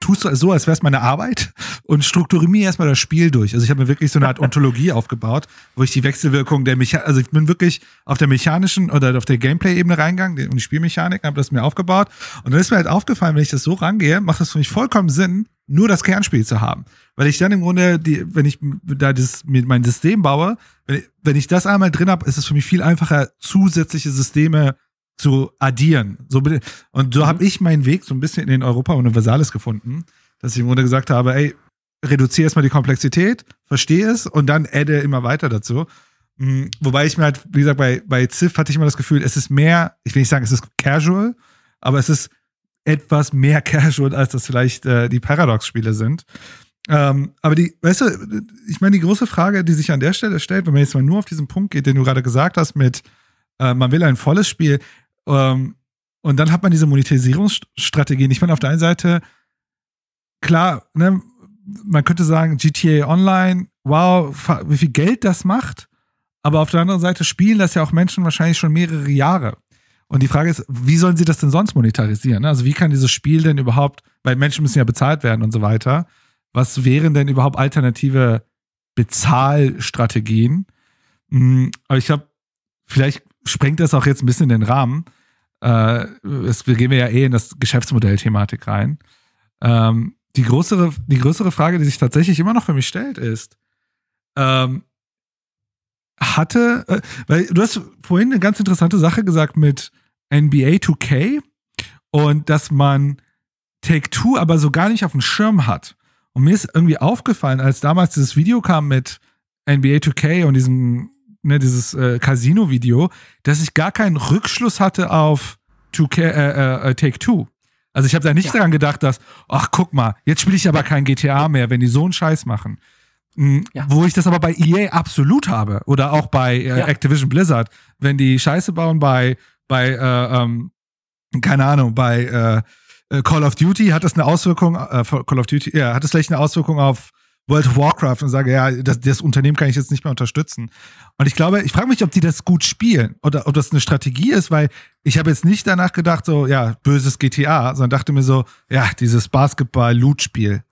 tust so, als wäre es meine Arbeit und strukturiere mir erstmal das Spiel durch. Also ich habe mir wirklich so eine Art Ontologie aufgebaut, wo ich die Wechselwirkung der Mechanik, also ich bin wirklich auf der mechanischen oder auf der Gameplay-Ebene reingegangen und die Spielmechanik, habe das mir aufgebaut und dann ist mir halt aufgefallen, wenn ich das so rangehe, macht das für mich vollkommen Sinn, nur das Kernspiel zu haben. Weil ich dann im Grunde, die, wenn ich da das, mit mein System baue, wenn ich, wenn ich das einmal drin habe, ist es für mich viel einfacher, zusätzliche Systeme zu addieren. So, und so mhm. habe ich meinen Weg so ein bisschen in den Europa Universalis gefunden, dass ich im Grunde gesagt habe, ey, reduziere erstmal die Komplexität, verstehe es und dann adde immer weiter dazu. Mhm. Wobei ich mir halt, wie gesagt, bei, bei Civ hatte ich immer das Gefühl, es ist mehr, ich will nicht sagen, es ist casual, aber es ist etwas mehr casual, als das vielleicht äh, die Paradox-Spiele sind. Ähm, aber die, weißt du, ich meine, die große Frage, die sich an der Stelle stellt, wenn man jetzt mal nur auf diesen Punkt geht, den du gerade gesagt hast, mit äh, man will ein volles Spiel, ähm, und dann hat man diese Monetarisierungsstrategien. Ich meine, auf der einen Seite, klar, ne, man könnte sagen, GTA Online, wow, wie viel Geld das macht. Aber auf der anderen Seite spielen das ja auch Menschen wahrscheinlich schon mehrere Jahre. Und die Frage ist, wie sollen sie das denn sonst monetarisieren? Also wie kann dieses Spiel denn überhaupt, weil Menschen müssen ja bezahlt werden und so weiter. Was wären denn überhaupt alternative Bezahlstrategien? Hm, aber ich glaube, vielleicht sprengt das auch jetzt ein bisschen den Rahmen. Äh, es, wir gehen ja eh in das Geschäftsmodell-Thematik rein. Ähm, die, größere, die größere Frage, die sich tatsächlich immer noch für mich stellt, ist, ähm, hatte, äh, weil du hast vorhin eine ganz interessante Sache gesagt mit NBA 2K und dass man Take Two aber so gar nicht auf dem Schirm hat. Und mir ist irgendwie aufgefallen, als damals dieses Video kam mit NBA 2K und diesem ne, dieses äh, Casino-Video, dass ich gar keinen Rückschluss hatte auf 2K, äh, äh, Take Two. Also ich habe da nicht ja. daran gedacht, dass, ach guck mal, jetzt spiele ich aber kein GTA mehr, wenn die so einen Scheiß machen. Mhm, ja. Wo ich das aber bei EA absolut habe. Oder auch bei äh, ja. Activision Blizzard. Wenn die Scheiße bauen bei, bei äh, ähm, keine Ahnung, bei äh, äh Call of Duty hat das eine Auswirkung, äh, Call of Duty, ja, hat das vielleicht eine Auswirkung auf World of Warcraft und sage, ja, das, das Unternehmen kann ich jetzt nicht mehr unterstützen. Und ich glaube, ich frage mich, ob die das gut spielen oder ob das eine Strategie ist, weil ich habe jetzt nicht danach gedacht, so, ja, böses GTA, sondern dachte mir so, ja, dieses Basketball-Loot-Spiel.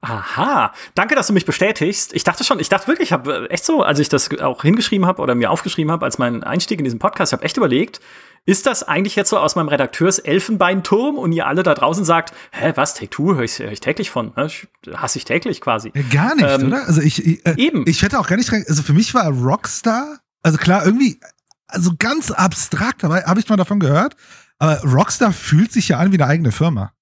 Aha, danke, dass du mich bestätigst. Ich dachte schon, ich dachte wirklich, ich habe echt so, als ich das auch hingeschrieben habe oder mir aufgeschrieben habe, als mein Einstieg in diesen Podcast, ich habe echt überlegt, ist das eigentlich jetzt so aus meinem Redakteurs Elfenbeinturm und ihr alle da draußen sagt, hä, was, Take Two, höre ich, hör ich täglich von, ne? hasse ich täglich quasi. Ja, gar nicht, ähm, oder? Also ich, ich äh, eben. ich hätte auch gar nicht, also für mich war Rockstar, also klar, irgendwie, also ganz abstrakt, aber habe ich mal davon gehört, aber Rockstar fühlt sich ja an wie eine eigene Firma.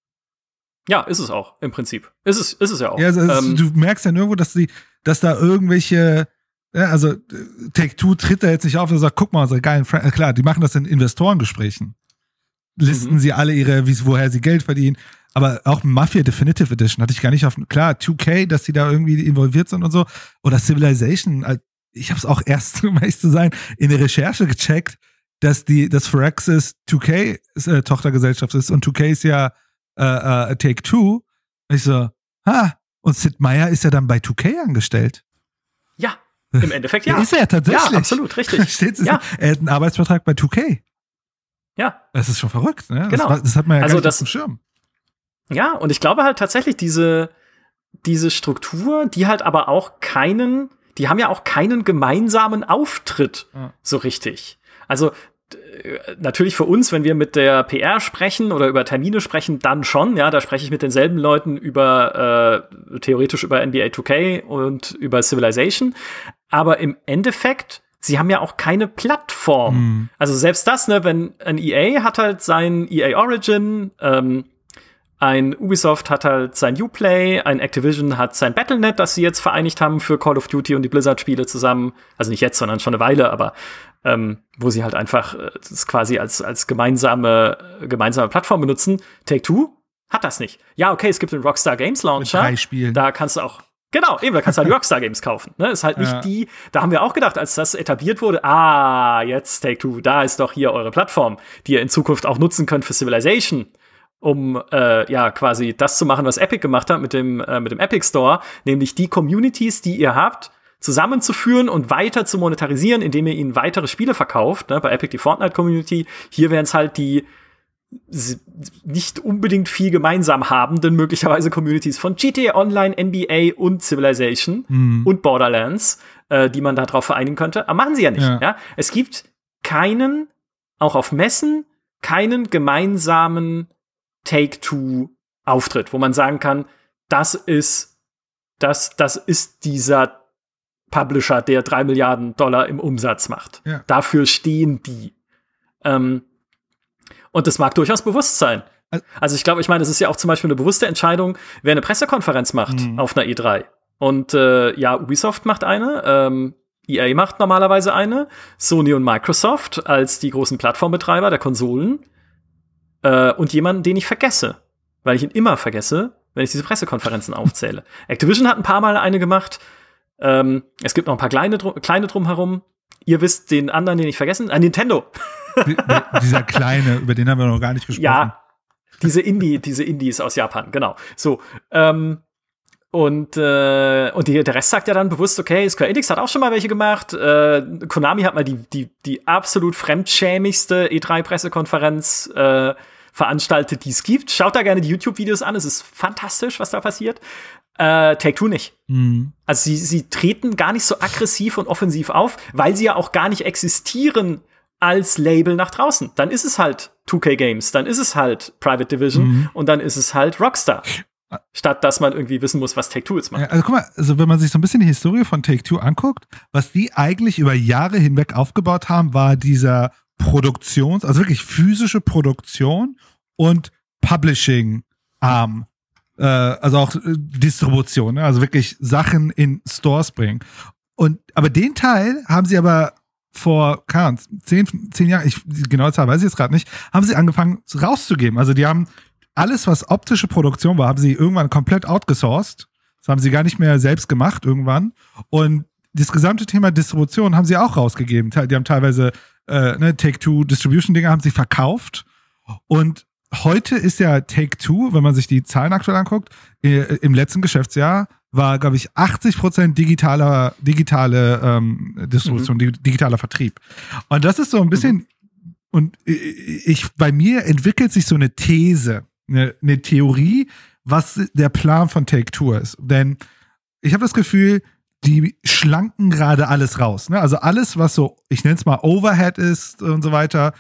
Ja, ist es auch, im Prinzip. Ist es, ist es ja auch. Ja, also, ähm, du merkst ja nirgendwo, dass die, dass da irgendwelche, ja, also Take Two tritt da jetzt nicht auf und sagt, guck mal, unsere geilen Friends, klar, die machen das in Investorengesprächen. Listen mhm. sie alle ihre, wie, woher sie Geld verdienen. Aber auch Mafia Definitive Edition hatte ich gar nicht auf, klar, 2K, dass die da irgendwie involviert sind und so. Oder Civilization. ich habe es auch erst, um ehrlich zu sein, in der Recherche gecheckt, dass die, dass Firaxis 2K äh, Tochtergesellschaft ist und 2K ist ja äh, äh, Take Two. Ich so, ha, und Sid Meier ist ja dann bei 2K angestellt. Ja, im Endeffekt ja. ist er tatsächlich. Ja, absolut, richtig. Steht, ja. Er hat einen Arbeitsvertrag bei 2K. Ja. Das ist schon verrückt, ne? Genau. Das, das hat man ja also gar nicht das, auf dem Schirm. Ja, und ich glaube halt tatsächlich diese, diese Struktur, die halt aber auch keinen, die haben ja auch keinen gemeinsamen Auftritt Ja. so richtig. Also natürlich für uns, wenn wir mit der PR sprechen oder über Termine sprechen, dann schon. Ja, da spreche ich mit denselben Leuten über äh, theoretisch über NBA 2K und über Civilization. Aber im Endeffekt, sie haben ja auch keine Plattform. Hm. Also selbst das, ne, wenn ein EA hat halt sein EA Origin, ähm, ein Ubisoft hat halt sein Uplay, ein Activision hat sein Battle.net, das sie jetzt vereinigt haben für Call of Duty und die Blizzard-Spiele zusammen. Also nicht jetzt, sondern schon eine Weile, aber ähm, wo sie halt einfach äh, das quasi als, als gemeinsame, äh, gemeinsame Plattform benutzen. Take-Two hat das nicht. Ja, okay, es gibt den Rockstar Games Mit Launcher. drei Spielen. Da kannst du auch Genau, eben, da kannst du halt die Rockstar Games kaufen. Ne? Ist halt nicht Ja. die, da haben wir auch gedacht, als das etabliert wurde, ah, jetzt Take-Two, da ist doch hier eure Plattform, die ihr in Zukunft auch nutzen könnt für Civilization, um äh, ja quasi das zu machen, was Epic gemacht hat mit dem, äh, mit dem Epic Store, nämlich die Communities, die ihr habt, zusammenzuführen und weiter zu monetarisieren, indem ihr ihnen weitere Spiele verkauft. Ne? Bei Epic die Fortnite-Community, hier wären es halt die nicht unbedingt viel gemeinsam habenden möglicherweise Communities von GTA Online, NBA und Civilization Hm. und Borderlands, äh, die man darauf vereinigen könnte. Aber machen sie ja nicht. Ja. Ja. Es gibt keinen, auch auf Messen, keinen gemeinsamen Take-Two-Auftritt, wo man sagen kann, das ist, das, das ist dieser Publisher, der drei Milliarden Dollar im Umsatz macht. Ja. Dafür stehen die. Ähm, und das mag durchaus bewusst sein. Al- Also ich glaube, ich meine, es ist ja auch zum Beispiel eine bewusste Entscheidung, wer eine Pressekonferenz macht Mhm. auf einer E3. Und äh, ja, Ubisoft macht eine, ähm, EA macht normalerweise eine, Sony und Microsoft als die großen Plattformbetreiber der Konsolen äh, und jemanden, den ich vergesse, weil ich ihn immer vergesse, wenn ich diese Pressekonferenzen aufzähle. Activision hat ein paar Mal eine gemacht. Ähm, es gibt noch ein paar kleine, kleine drumherum. Ihr wisst den anderen, den ich vergessen, äh, Nintendo. Die- die- Dieser kleine, über den haben wir noch gar nicht gesprochen. Ja, diese Indie, diese Indies aus Japan, genau. So, ähm, und, äh, und die, der Rest sagt ja dann bewusst, okay, Square Enix hat auch schon mal welche gemacht. Äh, Konami hat mal die, die, die absolut fremdschämigste E3-Pressekonferenz äh, veranstaltet, die es gibt. Schaut da gerne die YouTube-Videos an, es ist fantastisch, was da passiert. Äh, Take-Two nicht. Hm. Also sie, sie treten gar nicht so aggressiv und offensiv auf, weil sie ja auch gar nicht existieren als Label nach draußen. Dann ist es halt 2K Games, dann ist es halt Private Division Mhm. und dann ist es halt Rockstar. Statt dass man irgendwie wissen muss, was Take-Two jetzt macht. Ja, also guck mal, also wenn man sich so ein bisschen die Historie von Take-Two anguckt, was die eigentlich über Jahre hinweg aufgebaut haben, war dieser Produktions-, also wirklich physische Produktion und Publishing-Arm. Äh, also auch äh, Distribution, ne? also wirklich Sachen in Stores bringen. Und, aber den Teil haben sie aber vor, Ahnung, zehn, zehn Jahren, ich, genaue Zahl weiß ich jetzt gerade nicht, haben sie angefangen rauszugeben. Also die haben alles, was optische Produktion war, haben sie irgendwann komplett outgesourced. Das haben sie gar nicht mehr selbst gemacht irgendwann. Und das gesamte Thema Distribution haben sie auch rausgegeben. Die haben teilweise äh, ne, Take-Two-Distribution-Dinger haben sie verkauft. Und heute ist ja Take-Two, wenn man sich die Zahlen aktuell anguckt, äh, im letzten Geschäftsjahr war, glaube ich, 80% digitaler, digitale ähm, Distribution, di- digitaler Vertrieb. Und das ist so ein bisschen, und ich, bei mir entwickelt sich so eine These, eine, eine Theorie, was der Plan von Take-Two ist. Denn ich habe das Gefühl, die schlanken gerade alles raus. Ne? Also alles, was so, ich nenne es mal Overhead ist und so weiter,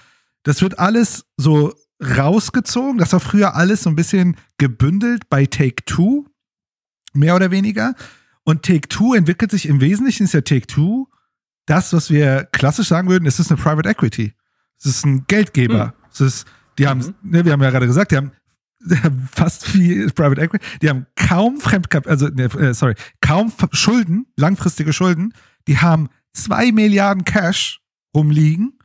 das wird alles so rausgezogen. Das war früher alles so ein bisschen gebündelt bei Take-Two, mehr oder weniger. Und Take-Two entwickelt sich im Wesentlichen, ist ja Take-Two das, was wir klassisch sagen würden, es ist eine Private Equity. Es ist ein Geldgeber. Es ist, die haben, ne, wir haben ja gerade gesagt, die haben fast viel Private Equity. Die haben kaum Fremdkap, also ne, äh, sorry, kaum Schulden, langfristige Schulden. Die haben zwei Milliarden Cash rumliegen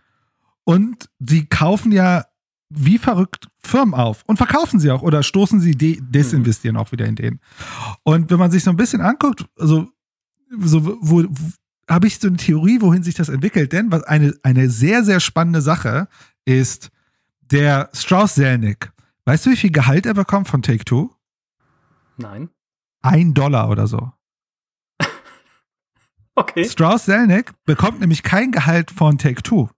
und sie kaufen ja wie verrückt Firmen auf und verkaufen sie auch oder stoßen sie de desinvestieren auch wieder in denen. Und wenn man sich so ein bisschen anguckt, also so wo, wo habe ich so eine Theorie, wohin sich das entwickelt. Denn was eine, eine sehr, sehr spannende Sache ist, der Strauss Zelnick. Weißt du, wie viel Gehalt er bekommt von Take Two? Nein. Ein Dollar oder so. okay. Strauss Zelnick bekommt nämlich kein Gehalt von Take Two.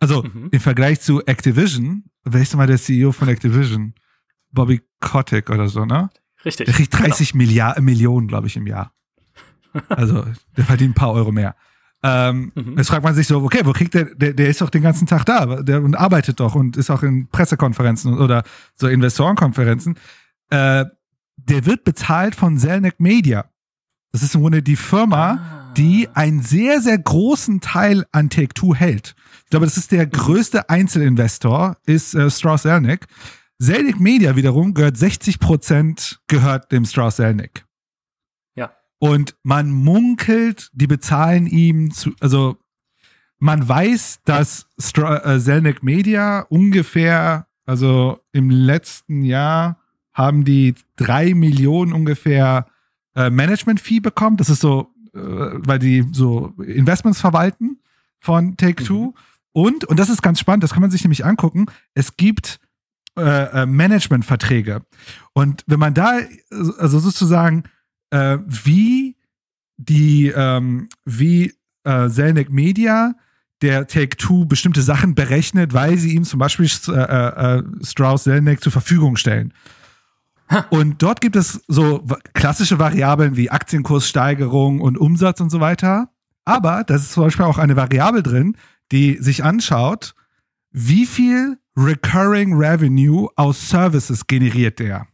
Also mhm. im Vergleich zu Activision, wer ist denn mal der CEO von Activision? Bobby Kotick oder so, ne? Richtig. Der kriegt 30 genau. Milliard, Millionen, glaube ich, im Jahr. Also, der verdient ein paar Euro mehr. Ähm, mhm. Jetzt fragt man sich so, okay, wo kriegt der, der, der ist doch den ganzen Tag da der, und arbeitet doch und ist auch in Pressekonferenzen oder so Investorenkonferenzen. Äh, der wird bezahlt von Zelnick Media. Das ist im Grunde die Firma, ah. Die einen sehr, sehr großen Teil an Take-Two hält. Ich glaube, das ist der größte Einzelinvestor, ist äh, Strauss Zelnick. Zelnick Media wiederum gehört 60 Prozent gehört dem Strauss Zelnick. Ja. Und man munkelt, die bezahlen ihm zu, also man weiß, dass Stra äh, Zelnick Media ungefähr, also im letzten Jahr haben die drei Millionen ungefähr äh, Management-Fee bekommen. Das ist so, weil die so Investments verwalten von Take-Two. Mhm. Und, und das ist ganz spannend, das kann man sich nämlich angucken, es gibt äh, äh, Managementverträge. Und wenn man da, also sozusagen, äh, wie die, ähm, wie äh, Zelnick Media der Take-Two bestimmte Sachen berechnet, weil sie ihm zum Beispiel äh, äh, Strauss Zelnick zur Verfügung stellen. Und dort gibt es so klassische Variablen wie Aktienkurssteigerung und Umsatz und so weiter. Aber da ist zum Beispiel auch eine Variable drin, die sich anschaut, wie viel Recurring Revenue aus Services generiert der.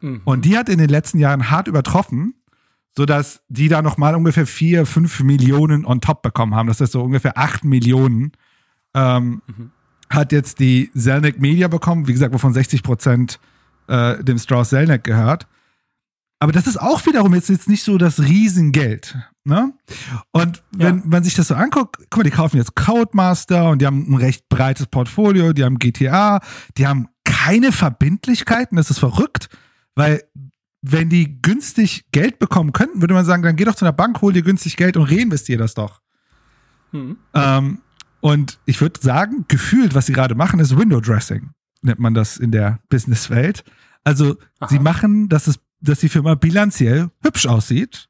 Mhm. Und die hat in den letzten Jahren hart übertroffen, sodass die da nochmal ungefähr vier, fünf Millionen on top bekommen haben. Das heißt so ungefähr acht Millionen ähm, mhm. hat jetzt die Zelnick Media bekommen, wie gesagt, wovon 60 Prozent äh, dem Strauss Zelnick gehört. Aber das ist auch wiederum jetzt, jetzt nicht so das Riesengeld. Ne? Und wenn ja. man sich das so anguckt, guck mal, die kaufen jetzt Codemaster und die haben ein recht breites Portfolio, die haben GTA, die haben keine Verbindlichkeiten, das ist verrückt, weil wenn die günstig Geld bekommen könnten, würde man sagen, dann geh doch zu einer Bank, hol dir günstig Geld und reinvestier das doch. Mhm. Ähm, und ich würde sagen, gefühlt, was sie gerade machen, ist Window Dressing, nennt man das in der Businesswelt. Also Aha. sie machen, dass, es, dass die Firma bilanziell hübsch aussieht,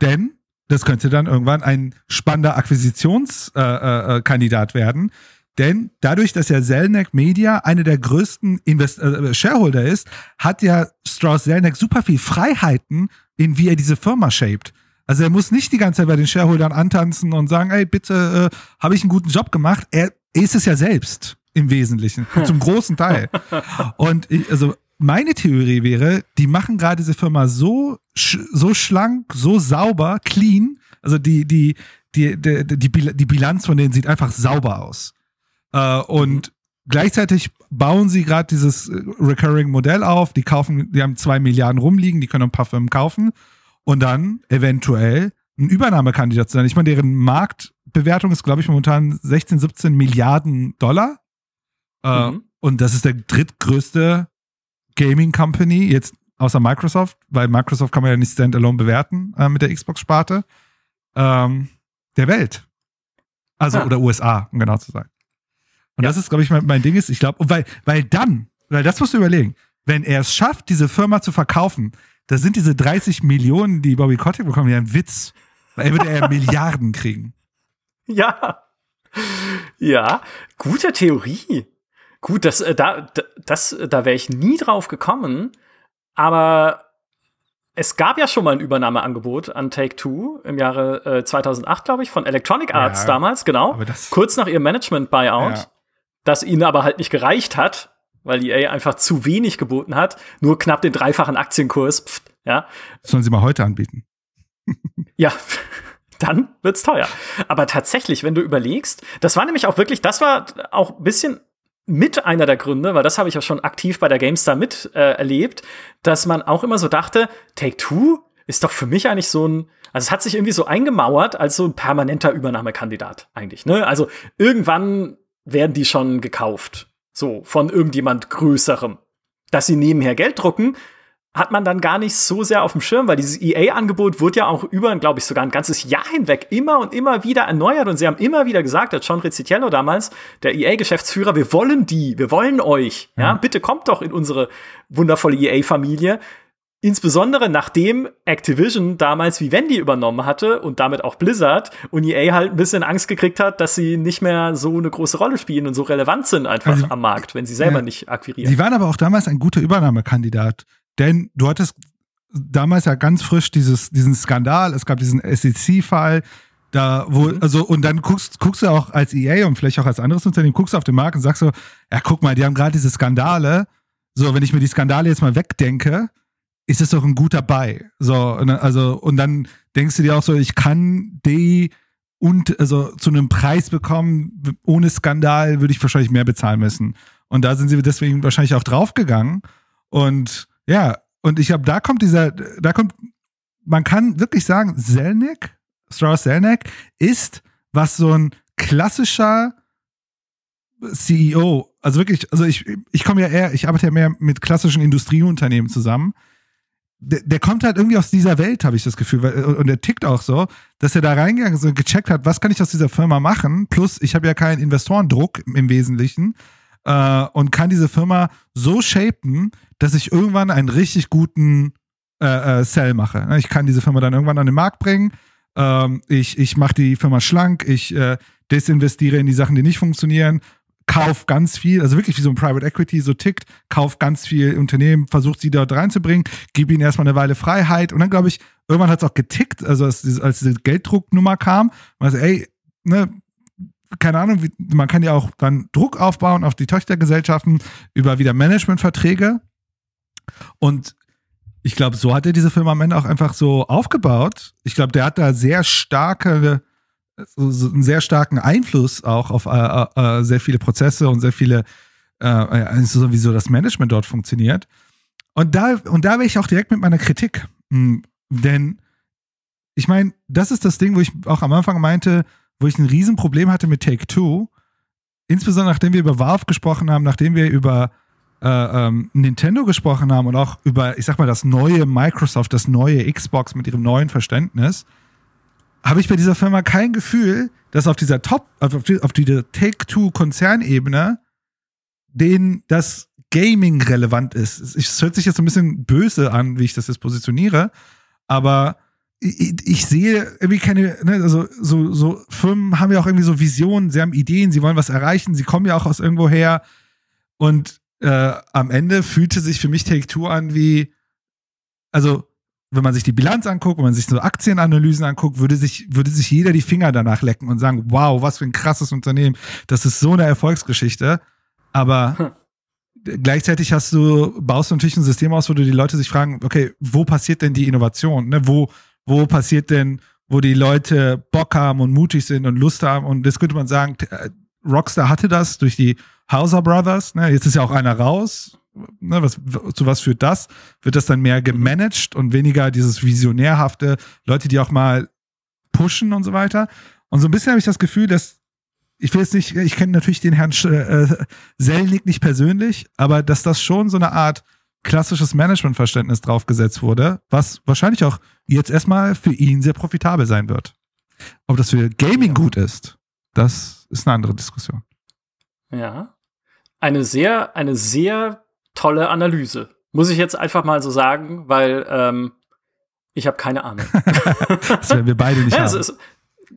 denn das könnte dann irgendwann ein spannender Akquisitionskandidat äh, äh, werden. Denn dadurch, dass ja Zelnick Media eine der größten Invest äh, Shareholder ist, hat ja Strauss Zelnick super viel Freiheiten, in wie er diese Firma shaped. Also er muss nicht die ganze Zeit bei den Shareholdern antanzen und sagen, ey, bitte, äh, habe ich einen guten Job gemacht. Er ist es ja selbst im Wesentlichen, zum großen Teil. Und ich, also meine Theorie wäre, die machen gerade diese Firma so, so schlank, so sauber, clean. Also die, die, die, die, die, die Bilanz von denen sieht einfach sauber aus. Äh, und gleichzeitig bauen sie gerade dieses äh, Recurring-Modell auf. Die kaufen, die haben zwei Milliarden rumliegen, die können ein paar Firmen kaufen und dann eventuell ein Übernahmekandidat sein. Ich meine, deren Marktbewertung ist, glaube ich, momentan 16, 17 Milliarden Dollar. Äh, mhm. Und das ist der drittgrößte Gaming Company, jetzt außer Microsoft, weil Microsoft kann man ja nicht standalone bewerten äh, mit der Xbox-Sparte, ähm, der Welt. Also, ah. oder USA, um genau zu sein. Und ja. das ist, glaube ich, mein, mein, Ding ist, ich glaube, weil, weil dann, weil das musst du überlegen, wenn er es schafft, diese Firma zu verkaufen, da sind diese 30 Millionen, die Bobby Kotick bekommen, ja ein Witz. Weil er würde ja Milliarden kriegen. Ja. Ja, gute Theorie. Gut, das, äh, da, das, da wäre ich nie drauf gekommen, aber es gab ja schon mal ein Übernahmeangebot an Take Two im Jahre äh, 2008, glaube ich, von Electronic Arts ja, damals, genau. kurz nach ihrem Management-Buyout, ja. das ihnen aber halt nicht gereicht hat, weil EA einfach zu wenig geboten hat, nur knapp den dreifachen Aktienkurs. Pft, ja. sollen sie mal heute anbieten. ja. Dann wird's teuer. Aber tatsächlich, wenn du überlegst, das war nämlich auch wirklich, das war auch ein bisschen mit einer der Gründe, weil das habe ich ja schon aktiv bei der GameStar mit äh, erlebt, dass man auch immer so dachte, Take Two ist doch für mich eigentlich so ein, also es hat sich irgendwie so eingemauert als so ein permanenter Übernahmekandidat eigentlich. Ne? Also irgendwann werden die schon gekauft, so von irgendjemand Größerem. Dass sie nebenher Geld drucken, hat man dann gar nicht so sehr auf dem Schirm, weil dieses EA-Angebot wurde ja auch über, glaube ich, sogar ein ganzes Jahr hinweg immer und immer wieder erneuert und sie haben immer wieder gesagt, hat John Rizzitiello damals, der EA-Geschäftsführer, wir wollen die, wir wollen euch, ja, mhm. bitte kommt doch in unsere wundervolle EA-Familie. Insbesondere nachdem Activision damals Vivendi übernommen hatte und damit auch Blizzard und EA halt ein bisschen Angst gekriegt hat, dass sie nicht mehr so eine große Rolle spielen und so relevant sind einfach also, am Markt, wenn sie selber ja, nicht akquirieren. Sie waren aber auch damals ein guter Übernahmekandidat, denn du hattest damals ja ganz frisch dieses, diesen Skandal, es gab diesen SEC-Fall, da, wo, mhm. also, und dann guckst, guckst du auch als EA und vielleicht auch als anderes Unternehmen, guckst du auf den Markt und sagst so, ja, guck mal, die haben gerade diese Skandale. So, wenn ich mir die Skandale jetzt mal wegdenke, ist es doch ein guter Buy. So, also, und dann denkst du dir auch so, ich kann die und also zu einem Preis bekommen, ohne Skandal würde ich wahrscheinlich mehr bezahlen müssen. Und da sind sie deswegen wahrscheinlich auch draufgegangen. Und ja, und ich glaube, da kommt dieser, da kommt, man kann wirklich sagen, Zelnick, Strauss Zelnick ist, was so ein klassischer CEO, also wirklich, also ich, ich komme ja eher, ich arbeite ja mehr mit klassischen Industrieunternehmen zusammen der, der kommt halt irgendwie aus dieser Welt, habe ich das Gefühl. Weil, und der tickt auch so, dass er da reingegangen ist und gecheckt hat, was kann ich aus dieser Firma machen. Plus, ich habe ja keinen Investorendruck im Wesentlichen äh, und kann diese Firma so shapen, dass ich irgendwann einen richtig guten äh, äh, Sell mache. Ich kann diese Firma dann irgendwann an den Markt bringen. Ähm, ich ich mache die Firma schlank. Ich äh, desinvestiere in die Sachen, die nicht funktionieren kauf ganz viel, also wirklich wie so ein Private Equity so tickt, kauf ganz viel Unternehmen, versucht sie dort reinzubringen, gib ihnen erstmal eine Weile Freiheit und dann glaube ich, irgendwann hat es auch getickt, also als, als diese Gelddrucknummer kam, man sagt, ey, ne, keine Ahnung, wie, man kann ja auch dann Druck aufbauen auf die Töchtergesellschaften über wieder Managementverträge und ich glaube, so hat er diese Firma am Ende auch einfach so aufgebaut. Ich glaube, der hat da sehr starke so, so einen sehr starken Einfluss auch auf äh, äh, äh sehr viele Prozesse und sehr viele, äh, sowieso das Management dort funktioniert. Und da, und da wäre ich auch direkt mit meiner Kritik. Hm, denn ich meine, das ist das Ding, wo ich auch am Anfang meinte, wo ich ein Riesenproblem hatte mit Take Two. Insbesondere nachdem wir über Valve gesprochen haben, nachdem wir über äh, ähm, Nintendo gesprochen haben und auch über, ich sag mal, das neue Microsoft, das neue Xbox mit ihrem neuen Verständnis habe ich bei dieser Firma kein Gefühl, dass auf dieser Top, auf, die, auf dieser Take-Two-Konzernebene denen das Gaming relevant ist. Es hört sich jetzt ein bisschen böse an, wie ich das jetzt positioniere, aber ich, ich sehe irgendwie keine, ne, also so, so Firmen haben ja auch irgendwie so Visionen, sie haben Ideen, sie wollen was erreichen, sie kommen ja auch aus irgendwo her und äh, am Ende fühlte sich für mich Take-Two an wie, also wenn man sich die Bilanz anguckt, wenn man sich so Aktienanalysen anguckt, würde sich, würde sich jeder die Finger danach lecken und sagen, wow, was für ein krasses Unternehmen. Das ist so eine Erfolgsgeschichte. Aber hm. gleichzeitig hast du, baust du natürlich ein System aus, wo du die Leute sich fragen, okay, wo passiert denn die Innovation? Ne? Wo, wo passiert denn, wo die Leute Bock haben und mutig sind und Lust haben? Und das könnte man sagen, äh, Rockstar hatte das durch die Hauser Brothers. Ne? Jetzt ist ja auch einer raus ne, was, zu was führt das? Wird das dann mehr gemanagt und weniger dieses visionärhafte, Leute, die auch mal pushen und so weiter? Und so ein bisschen habe ich das Gefühl, dass ich will jetzt nicht, ich kenne natürlich den Herrn äh, Selnick nicht persönlich, aber dass das schon so eine Art klassisches Managementverständnis draufgesetzt wurde, was wahrscheinlich auch jetzt erstmal für ihn sehr profitabel sein wird. Ob das für Gaming gut ist, das ist eine andere Diskussion. Ja. Eine sehr, eine sehr tolle Analyse. Muss ich jetzt einfach mal so sagen, weil ähm, ich habe keine Ahnung. das werden wir beide nicht ja, haben. Es,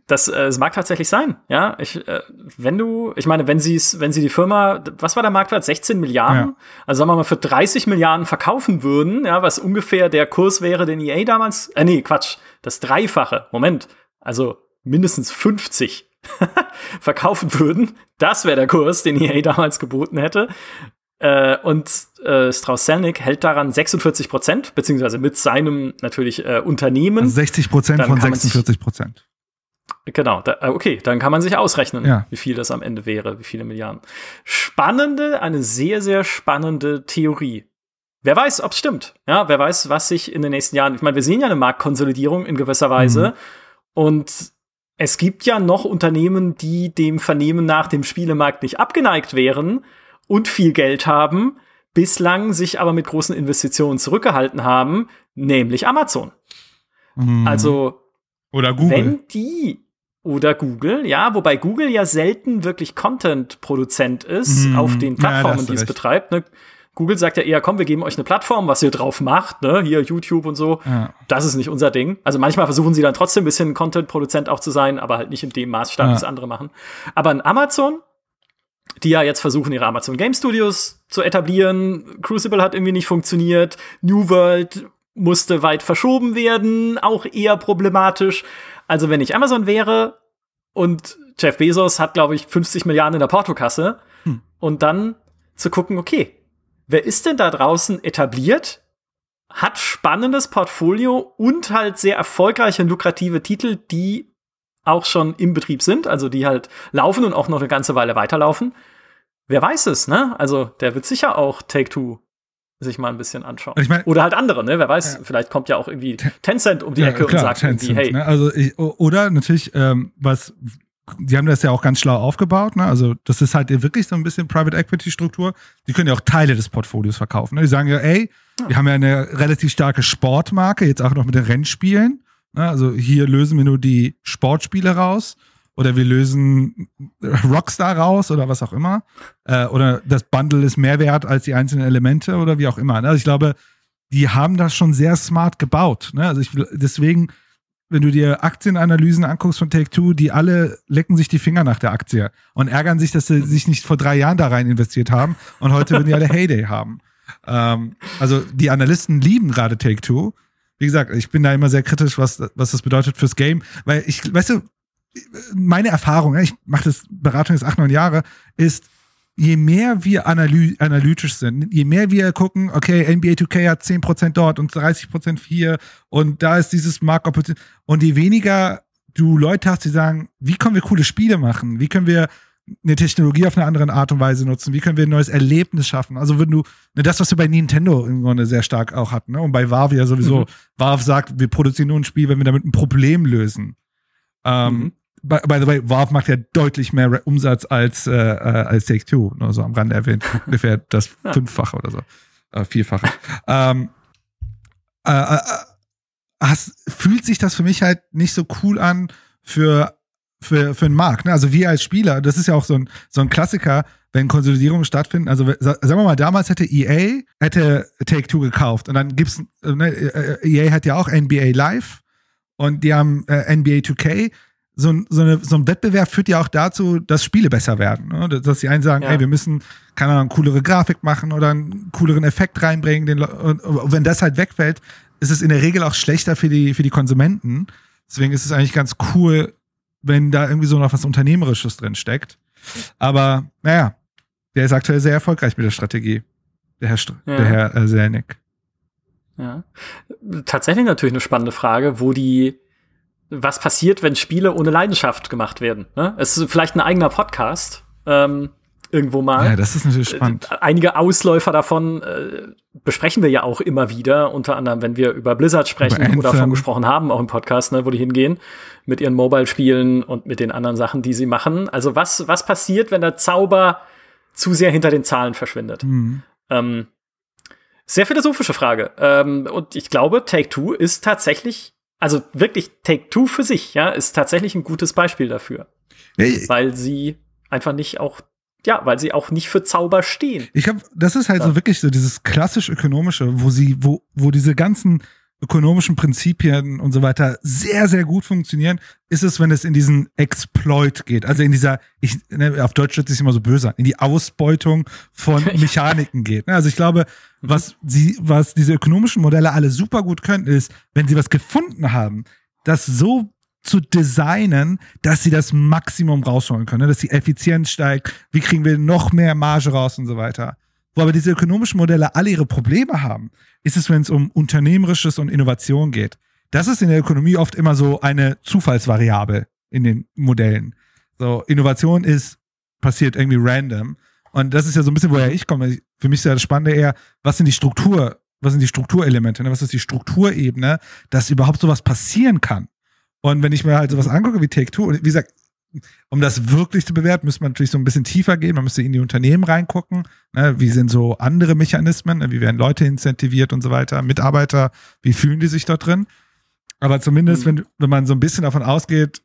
das, äh, es mag tatsächlich sein, ja. Ich, äh, wenn du, ich meine, wenn sie es, wenn sie die Firma, was war der Marktwert? 16 Milliarden? Ja. Also sagen wir mal, für 30 Milliarden verkaufen würden, ja, was ungefähr der Kurs wäre, den EA damals, äh, nee, Quatsch, das Dreifache, Moment, also mindestens 50 verkaufen würden, das wäre der Kurs, den EA damals geboten hätte. Äh, und äh, Strauss-Zelnick hält daran 46 Prozent, beziehungsweise mit seinem natürlich äh, Unternehmen. Also 60 Prozent von 46 Prozent. Genau, da, äh, okay, dann kann man sich ausrechnen, ja. wie viel das am Ende wäre, wie viele Milliarden. Spannende, eine sehr, sehr spannende Theorie. Wer weiß, ob es stimmt. Ja, wer weiß, was sich in den nächsten Jahren. Ich meine, wir sehen ja eine Marktkonsolidierung in gewisser Weise. Mhm. Und es gibt ja noch Unternehmen, die dem Vernehmen nach dem Spielemarkt nicht abgeneigt wären und viel Geld haben, bislang sich aber mit großen Investitionen zurückgehalten haben, nämlich Amazon. Mhm. Also oder Google. Wenn die oder Google, ja, wobei Google ja selten wirklich Content-Produzent ist mhm. auf den Plattformen, ja, die es betreibt. Ne? Google sagt ja eher, komm, wir geben euch eine Plattform, was ihr drauf macht, ne? Hier YouTube und so. Ja. Das ist nicht unser Ding. Also manchmal versuchen sie dann trotzdem ein bisschen Content-Produzent auch zu sein, aber halt nicht in dem Maßstab, ja. das andere machen. Aber in Amazon, die ja jetzt versuchen, ihre Amazon Game Studios zu etablieren, Crucible hat irgendwie nicht funktioniert, New World musste weit verschoben werden, auch eher problematisch. Also wenn ich Amazon wäre und Jeff Bezos hat, glaube ich, 50 Milliarden in der Portokasse hm. und dann zu gucken, okay, wer ist denn da draußen etabliert, hat spannendes Portfolio und halt sehr erfolgreiche und lukrative Titel, die auch schon im Betrieb sind, also die halt laufen und auch noch eine ganze Weile weiterlaufen. Wer weiß es, ne? Also der wird sicher auch Take-Two sich mal ein bisschen anschauen. Ich mein, oder halt andere, ne? Wer weiß, ja. vielleicht kommt ja auch irgendwie Tencent um die Ecke ja, klar, und sagt Tencent, irgendwie, hey. Ne? Also ich, oder natürlich, ähm, was die haben das ja auch ganz schlau aufgebaut. Ne? Also das ist halt wirklich so ein bisschen Private Equity Struktur. Die können ja auch Teile des Portfolios verkaufen. Ne? Die sagen ja, ey, ja. wir haben ja eine relativ starke Sportmarke, jetzt auch noch mit den Rennspielen. Ne? Also hier lösen wir nur die Sportspiele raus oder wir lösen Rockstar raus oder was auch immer. Äh, oder das Bundle ist mehr wert als die einzelnen Elemente oder wie auch immer. Ne? Also ich glaube, die haben das schon sehr smart gebaut. Ne? Also ich, deswegen, wenn du dir Aktienanalysen anguckst von Take-Two, die alle lecken sich die Finger nach der Aktie und ärgern sich, dass sie sich nicht vor drei Jahren da rein investiert haben und heute würden die alle Heyday haben. Ähm, also die Analysten lieben gerade Take-Two. Wie gesagt, ich bin da immer sehr kritisch, was, was das bedeutet fürs Game, weil ich, weißt du, meine Erfahrung, ich mache das Beratung jetzt acht, neun Jahre, ist, je mehr wir analy analytisch sind, je mehr wir gucken, okay, NBA 2K hat 10% dort und 30% hier und da ist dieses Markt und je weniger du Leute hast, die sagen, wie können wir coole Spiele machen? Wie können wir eine Technologie auf eine andere Art und Weise nutzen? Wie können wir ein neues Erlebnis schaffen? Also wenn du, ne, das, was wir bei Nintendo im Grunde sehr stark auch hatten, ne? und bei Valve ja sowieso, mhm. Valve sagt, wir produzieren nur ein Spiel, wenn wir damit ein Problem lösen. Ähm, mhm by, by the way, Valve macht ja deutlich mehr Umsatz als, äh, äh, als Take Two, nur so am Rande erwähnt. Ungefähr das. Fünffache oder so. Äh, Vierfache. ähm, äh, äh, hast, fühlt sich das für mich halt nicht so cool an für, für, für einen Markt. Ne? Also wir als Spieler, das ist ja auch so ein, so ein Klassiker, wenn Konsolidierungen stattfinden. Also sagen wir mal, damals hätte EA, hätte Take-Two gekauft und dann gibt's, äh, ne, EA hat ja auch NBA Live und die haben äh, NBA 2K so ein, so, eine, so ein Wettbewerb führt ja auch dazu, dass Spiele besser werden. Ne? Dass die einen sagen, ja. ey, wir müssen, keine Ahnung, coolere Grafik machen oder einen cooleren Effekt reinbringen. Den, und, und wenn das halt wegfällt, ist es in der Regel auch schlechter für die, für die Konsumenten. Deswegen ist es eigentlich ganz cool, wenn da irgendwie so noch was Unternehmerisches drin steckt. Aber naja, der ist aktuell sehr erfolgreich mit der Strategie. Der Herr, St ja. der Herr äh, Selnick. Ja. Tatsächlich natürlich eine spannende Frage, wo die was passiert, wenn Spiele ohne Leidenschaft gemacht werden. Ne? Es ist vielleicht ein eigener Podcast. Ähm, irgendwo mal. Ja, das ist natürlich spannend. Äh, einige Ausläufer davon äh, besprechen wir ja auch immer wieder, unter anderem, wenn wir über Blizzard sprechen über oder davon gesprochen haben, auch im Podcast, ne, wo die hingehen, mit ihren Mobile-Spielen und mit den anderen Sachen, die sie machen. Also was, was passiert, wenn der Zauber zu sehr hinter den Zahlen verschwindet? Mhm. Ähm, sehr philosophische Frage. Ähm, und ich glaube, Take Two ist tatsächlich also wirklich Take Two für sich, ja, ist tatsächlich ein gutes Beispiel dafür. Ja, weil sie einfach nicht auch, ja, weil sie auch nicht für Zauber stehen. Ich habe, das ist halt ja. so wirklich so dieses klassisch ökonomische, wo sie, wo, wo diese ganzen ökonomischen Prinzipien und so weiter sehr, sehr gut funktionieren, ist es, wenn es in diesen Exploit geht. Also in dieser, ich, ne, auf Deutsch hört sich immer so böse in die Ausbeutung von Mechaniken geht. Ne? Also ich glaube, was sie, was diese ökonomischen Modelle alle super gut können, ist, wenn sie was gefunden haben, das so zu designen, dass sie das Maximum rausholen können, ne? dass die Effizienz steigt, wie kriegen wir noch mehr Marge raus und so weiter. Wo aber diese ökonomischen Modelle alle ihre Probleme haben, ist es, wenn es um Unternehmerisches und Innovation geht. Das ist in der Ökonomie oft immer so eine Zufallsvariable in den Modellen. So, Innovation ist, passiert irgendwie random. Und das ist ja so ein bisschen, woher ich komme. Für mich ist ja das Spannende eher, was sind die Struktur, was sind die Strukturelemente, ne? was ist die Strukturebene, dass überhaupt sowas passieren kann. Und wenn ich mir halt sowas angucke wie Take Two, und wie gesagt, um das wirklich zu bewerten, müsste man natürlich so ein bisschen tiefer gehen. Man müsste in die Unternehmen reingucken. Ne? Wie sind so andere Mechanismen? Ne? Wie werden Leute incentiviert und so weiter? Mitarbeiter, wie fühlen die sich dort drin? Aber zumindest, mhm. wenn, wenn man so ein bisschen davon ausgeht,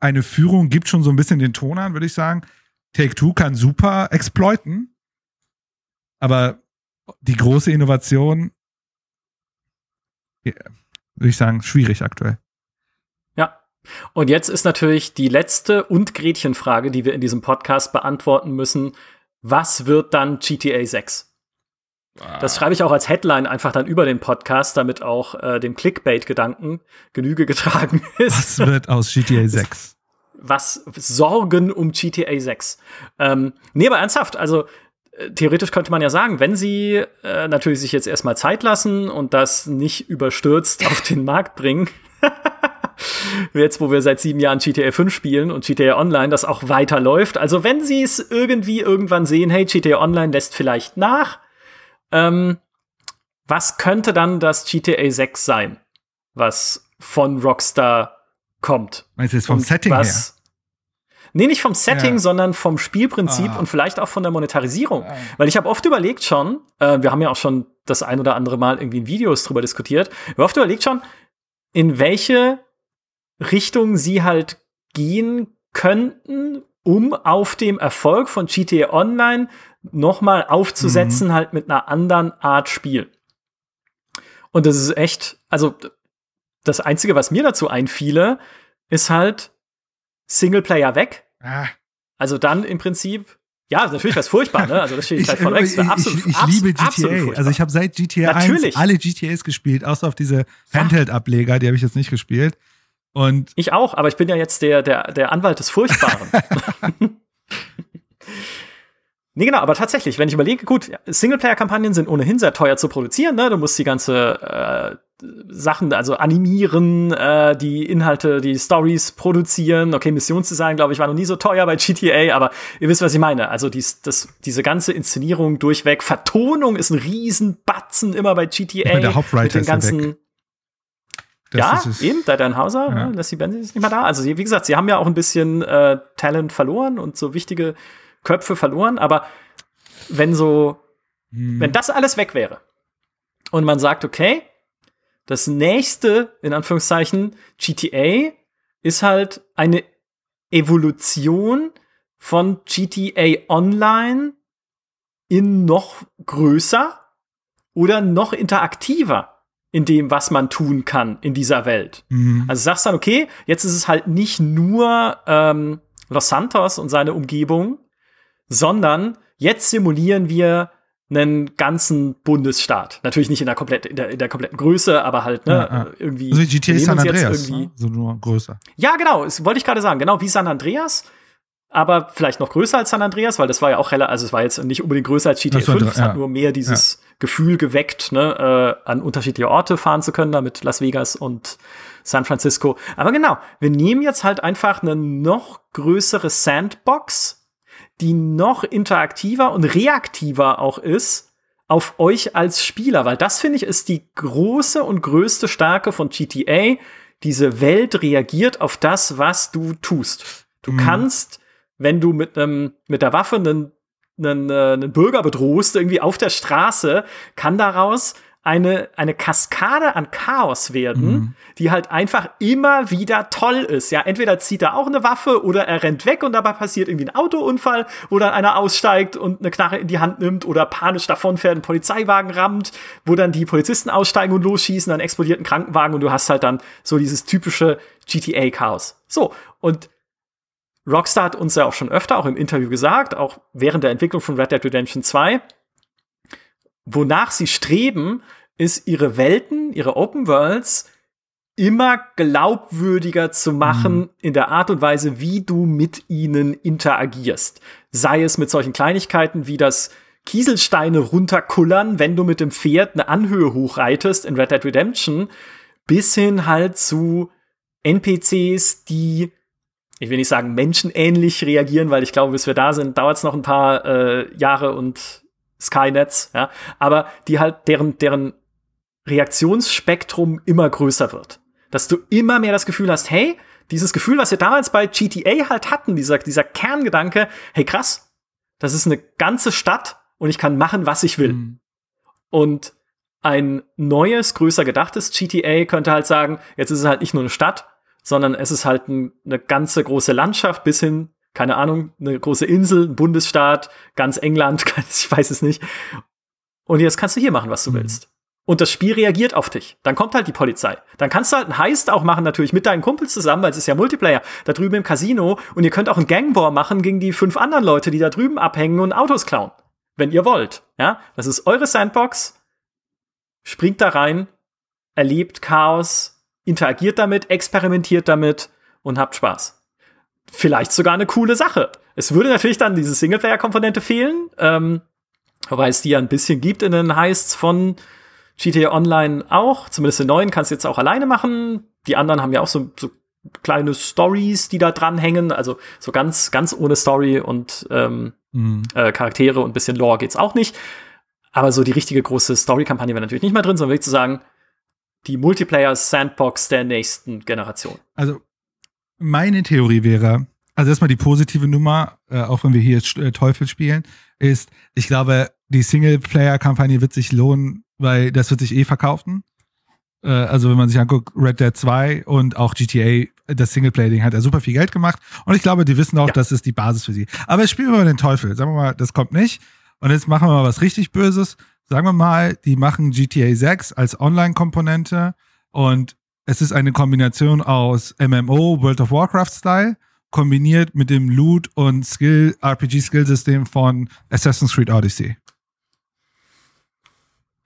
eine Führung gibt schon so ein bisschen den Ton an, würde ich sagen. Take Two kann super exploiten, aber die große Innovation, würde ich sagen, schwierig aktuell. Und jetzt ist natürlich die letzte und Gretchenfrage, die wir in diesem Podcast beantworten müssen. Was wird dann GTA 6? Das schreibe ich auch als Headline einfach dann über den Podcast, damit auch äh, dem Clickbait-Gedanken Genüge getragen ist. Was wird aus GTA 6? Was Sorgen um GTA 6? Ähm, nee, aber ernsthaft, also äh, theoretisch könnte man ja sagen, wenn sie äh, natürlich sich jetzt erstmal Zeit lassen und das nicht überstürzt auf den Markt bringen, jetzt wo wir seit sieben Jahren GTA 5 spielen und GTA Online das auch weiter läuft, also wenn sie es irgendwie irgendwann sehen, hey, GTA Online lässt vielleicht nach, ähm, was könnte dann das GTA 6 sein, was von Rockstar kommt? Meinst du jetzt vom Setting was, her? Nee, nicht vom Setting, ja. sondern vom Spielprinzip ah. und vielleicht auch von der Monetarisierung. Ah. Weil ich habe oft überlegt schon, äh, wir haben ja auch schon das ein oder andere Mal irgendwie in Videos drüber diskutiert, ich habe oft überlegt schon, in welche Richtung sie halt gehen könnten, um auf dem Erfolg von GTA Online nochmal aufzusetzen, mhm. halt mit einer anderen Art Spiel. Und das ist echt, also das Einzige, was mir dazu einfiele, ist halt Singleplayer weg. Ah. Also dann im Prinzip, ja, natürlich was furchtbar, ne? Also das steht ich, halt von ich, absolut, ich, ich, ich liebe GTA. Also ich habe seit GTA natürlich. 1 alle GTAs gespielt, außer auf diese Handheld-Ableger, die habe ich jetzt nicht gespielt. Und ich auch, aber ich bin ja jetzt der, der, der Anwalt des Furchtbaren. Nee, genau, aber tatsächlich, wenn ich überlege, gut, Singleplayer-Kampagnen sind ohnehin sehr teuer zu produzieren, ne? Du musst die ganze äh, Sachen, also animieren, äh, die Inhalte, die Stories produzieren. Okay, Missionsdesign, glaube ich, war noch nie so teuer bei GTA, aber ihr wisst, was ich meine. Also dies, das, diese ganze Inszenierung durchweg, Vertonung ist ein Riesenbatzen immer bei GTA. Ja, der Hauptwriter mit den ganzen, ja, eben, der Dan Hauser, ja. Lassie Benzi ist nicht mehr da. Also, wie gesagt, sie haben ja auch ein bisschen äh, Talent verloren und so wichtige Köpfe verloren, aber wenn so, hm. wenn das alles weg wäre und man sagt, okay, das nächste, in Anführungszeichen, GTA ist halt eine Evolution von GTA Online in noch größer oder noch interaktiver in dem, was man tun kann in dieser Welt. Mhm. Also sagst dann, okay, jetzt ist es halt nicht nur ähm, Los Santos und seine Umgebung, sondern jetzt simulieren wir einen ganzen Bundesstaat. Natürlich nicht in der, komplett, in der, in der kompletten Größe, aber halt ne, ja, ja. irgendwie. Also GTA San Andreas, ne? so nur größer. Ja, genau, das wollte ich gerade sagen. Genau wie San Andreas, aber vielleicht noch größer als San Andreas, weil das war ja auch heller, also es war jetzt nicht unbedingt größer als GTA 5, es hat nur mehr dieses Gefühl geweckt, ne, äh, an unterschiedliche Orte fahren zu können, damit Las Vegas und San Francisco. Aber genau, wir nehmen jetzt halt einfach eine noch größere Sandbox die noch interaktiver und reaktiver auch ist auf euch als Spieler, weil das finde ich ist die große und größte Stärke von GTA. Diese Welt reagiert auf das, was du tust. Du mhm. kannst, wenn du mit einem mit der Waffe einen, einen, äh, einen Bürger bedrohst, irgendwie auf der Straße, kann daraus eine, eine Kaskade an Chaos werden, mhm. die halt einfach immer wieder toll ist. Ja, entweder zieht er auch eine Waffe oder er rennt weg und dabei passiert irgendwie ein Autounfall, wo dann einer aussteigt und eine Knarre in die Hand nimmt oder panisch davonfährt, einen Polizeiwagen rammt, wo dann die Polizisten aussteigen und losschießen, dann explodiert ein Krankenwagen und du hast halt dann so dieses typische GTA-Chaos. So, und Rockstar hat uns ja auch schon öfter, auch im Interview gesagt, auch während der Entwicklung von Red Dead Redemption 2, wonach sie streben, ist ihre Welten, ihre Open Worlds immer glaubwürdiger zu machen mhm. in der Art und Weise, wie du mit ihnen interagierst. Sei es mit solchen Kleinigkeiten wie das Kieselsteine runterkullern, wenn du mit dem Pferd eine Anhöhe hochreitest in Red Dead Redemption, bis hin halt zu NPCs, die ich will nicht sagen menschenähnlich reagieren, weil ich glaube, bis wir da sind, dauert es noch ein paar äh, Jahre und Skynets, ja, aber die halt deren deren Reaktionsspektrum immer größer wird. Dass du immer mehr das Gefühl hast, hey, Dieses Gefühl, was wir damals bei GTA halt hatten, dieser, dieser Kerngedanke, hey krass, das ist eine ganze Stadt und ich kann machen, was ich will. Mhm. Und ein neues, größer gedachtes GTA könnte halt sagen, jetzt ist es halt nicht nur eine Stadt, sondern es ist halt ein, eine ganze große Landschaft bis hin, keine Ahnung, eine große Insel, ein Bundesstaat, ganz England, ich weiß es nicht. Und jetzt kannst du hier machen, was du mhm. willst. Und das Spiel reagiert auf dich. Dann kommt halt die Polizei. Dann kannst du halt einen Heist auch machen, natürlich mit deinen Kumpels zusammen, weil es ist ja Multiplayer, da drüben im Casino. Und ihr könnt auch einen Gangwar machen gegen die fünf anderen Leute, die da drüben abhängen und Autos klauen. Wenn ihr wollt. Ja, das ist eure Sandbox. Springt da rein, erlebt Chaos, interagiert damit, experimentiert damit und habt Spaß. Vielleicht sogar eine coole Sache. Es würde natürlich dann diese Singleplayer-Komponente fehlen, ähm, wobei es die ja ein bisschen gibt in den Heists von GTA Online auch, zumindest den neuen kannst du jetzt auch alleine machen. Die anderen haben ja auch so, so kleine Stories, die da dranhängen. Also so ganz, ganz ohne Story und ähm, mhm. äh, Charaktere und bisschen Lore geht's auch nicht. Aber so die richtige große Story-Kampagne wäre natürlich nicht mehr drin, sondern wirklich zu sagen, die Multiplayer-Sandbox der nächsten Generation. Also meine Theorie wäre, also erstmal die positive Nummer, äh, auch wenn wir hier äh, Teufel spielen, ist, ich glaube, die Singleplayer-Kampagne wird sich lohnen, weil das wird sich eh verkaufen. Äh, also wenn man sich anguckt, Red Dead 2 und auch GTA, das Singleplayer-Ding hat ja super viel Geld gemacht. Und ich glaube, die wissen auch, ja. das ist die Basis für sie. Aber jetzt spielen wir mal den Teufel. Sagen wir mal, das kommt nicht. Und jetzt machen wir mal was richtig Böses. Sagen wir mal, die machen GTA 6 als Online-Komponente und es ist eine Kombination aus MMO, World of Warcraft-Style, kombiniert mit dem Loot- und Skill, RPG-Skill-System von Assassin's Creed Odyssey.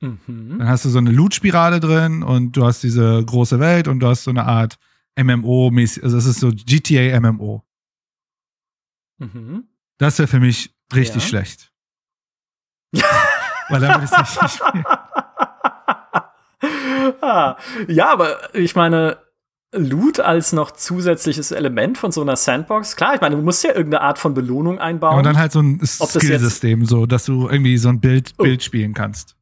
Mhm. Dann hast du so eine Loot-Spirale drin und du hast diese große Welt und du hast so eine Art MMO-mäßig, also es ist so GTA MMO. Mhm. Das wäre für mich richtig ja. schlecht. Weil dann würde ich es nicht spielen. ah, ja, aber ich meine, Loot als noch zusätzliches Element von so einer Sandbox. Klar, ich meine, du musst ja irgendeine Art von Belohnung einbauen. Ja, und dann halt so ein Skillsystem, so, dass du irgendwie so ein Bild, oh. Bild spielen kannst.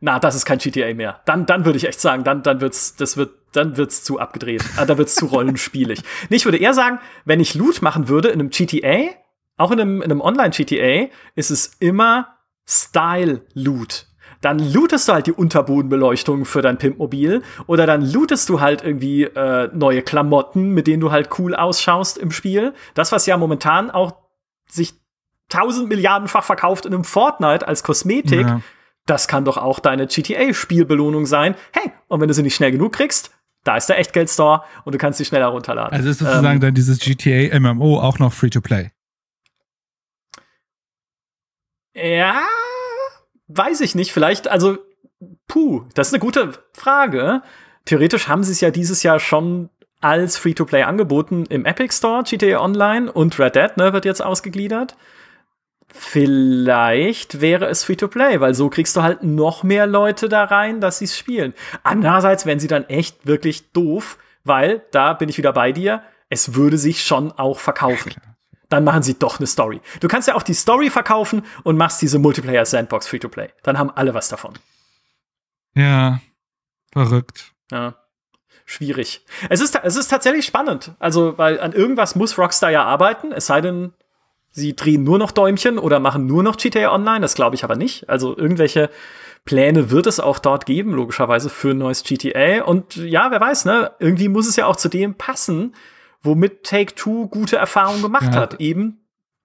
Na, das ist kein GTA mehr. Dann, dann würde ich echt sagen, dann, dann wird's, das wird, dann wird's zu abgedreht. Ah, da wird's zu rollenspielig. Nee, ich würde eher sagen, wenn ich Loot machen würde in einem GTA, auch in einem, in einem Online-GTA, ist es immer Style-Loot dann lootest du halt die Unterbodenbeleuchtung für dein Pimpmobil oder dann lootest du halt irgendwie äh, neue Klamotten, mit denen du halt cool ausschaust im Spiel. Das, was ja momentan auch sich tausend Milliardenfach verkauft in einem Fortnite als Kosmetik, ja. das kann doch auch deine GTA-Spielbelohnung sein. Hey, und wenn du sie nicht schnell genug kriegst, da ist der Echtgeld-Store und du kannst sie schneller runterladen. Also ist sozusagen ähm, dann dieses GTA MMO auch noch Free-to-Play? Ja, weiß ich nicht. Vielleicht, also, puh, das ist eine gute Frage. Theoretisch haben sie es ja dieses Jahr schon als Free-to-Play angeboten im Epic Store, GTA Online und Red Dead ne, wird jetzt ausgegliedert. Vielleicht wäre es Free-to-Play, weil so kriegst du halt noch mehr Leute da rein, dass sie es spielen. Andererseits wären sie dann echt wirklich doof, weil, da bin ich wieder bei dir, es würde sich schon auch verkaufen. Dann machen sie doch eine Story. Du kannst ja auch die Story verkaufen und machst diese Multiplayer Sandbox Free-to-Play. Dann haben alle was davon. Ja, verrückt. Ja. Schwierig. Es ist, es ist tatsächlich spannend. Also, weil an irgendwas muss Rockstar ja arbeiten, es sei denn, sie drehen nur noch Däumchen oder machen nur noch GTA Online. Das glaube ich aber nicht. Also, irgendwelche Pläne wird es auch dort geben, logischerweise, für ein neues GTA. Und ja, wer weiß, ne? Irgendwie muss es ja auch zu dem passen, womit Take-Two gute Erfahrungen gemacht ja. hat. Eben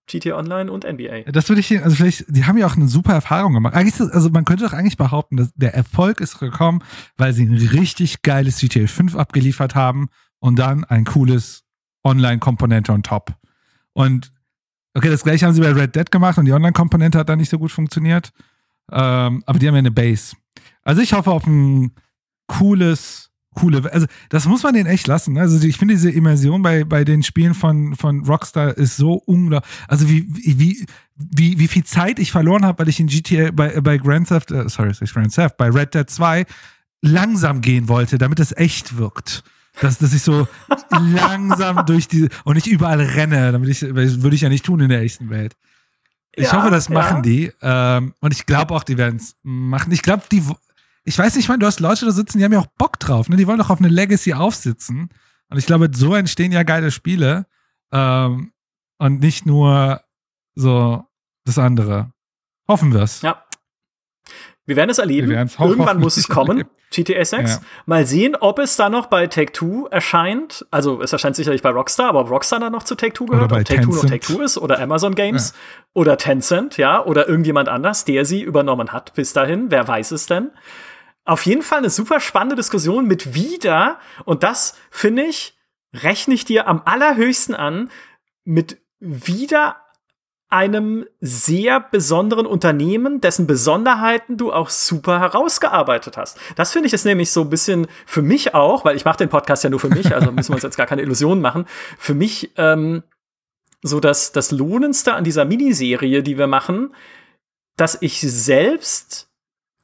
GTA Online und NBA. Das würde ich, also vielleicht, die haben ja auch eine super Erfahrung gemacht. Eigentlich, also man könnte doch eigentlich behaupten, dass der Erfolg ist gekommen, weil sie ein richtig geiles GTA 5 abgeliefert haben und dann ein cooles Online-Komponente on top. Und okay, das gleiche haben sie bei Red Dead gemacht und die Online-Komponente hat da nicht so gut funktioniert. Ähm, aber die haben ja eine Base. Also ich hoffe auf ein cooles coole, also das muss man denen echt lassen. Ne? Also ich finde diese Immersion bei, bei den Spielen von, von Rockstar ist so unglaublich. Also wie, wie, wie, wie viel Zeit ich verloren habe, weil ich in GTA bei, bei Grand Theft, äh, sorry, Grand Theft, bei Red Dead 2 langsam gehen wollte, damit es echt wirkt. Dass, dass ich so langsam durch die und nicht überall renne, damit ich, würde ich ja nicht tun in der echten Welt. Ich ja, hoffe, das machen ja. die. Ähm, und ich glaube auch, die werden es machen. Ich glaube, die, ich weiß nicht, ich meine, du hast Leute da sitzen, die haben ja auch Bock drauf, ne? Die wollen doch auf eine Legacy aufsitzen. Und ich glaube, so entstehen ja geile Spiele ähm, und nicht nur so das andere. Hoffen wir es. Ja. Wir werden es erleben. Irgendwann muss es kommen. GTA 6. Ja. Mal sehen, ob es da noch bei Take Two erscheint. Also es erscheint sicherlich bei Rockstar, aber ob Rockstar dann noch zu Take Two gehört, ob Take Two noch Take Two ist oder Amazon Games ja. oder Tencent, ja, oder irgendjemand anders, der sie übernommen hat bis dahin. Wer weiß es denn? Auf jeden Fall eine super spannende Diskussion mit wieder, und das finde ich, rechne ich dir am allerhöchsten an, mit wieder einem sehr besonderen Unternehmen, dessen Besonderheiten du auch super herausgearbeitet hast. Das finde ich ist nämlich so ein bisschen für mich auch, weil ich mache den Podcast ja nur für mich, also müssen wir uns jetzt gar keine Illusionen machen. Für mich ähm, so dass das Lohnendste an dieser Miniserie, die wir machen, dass ich selbst,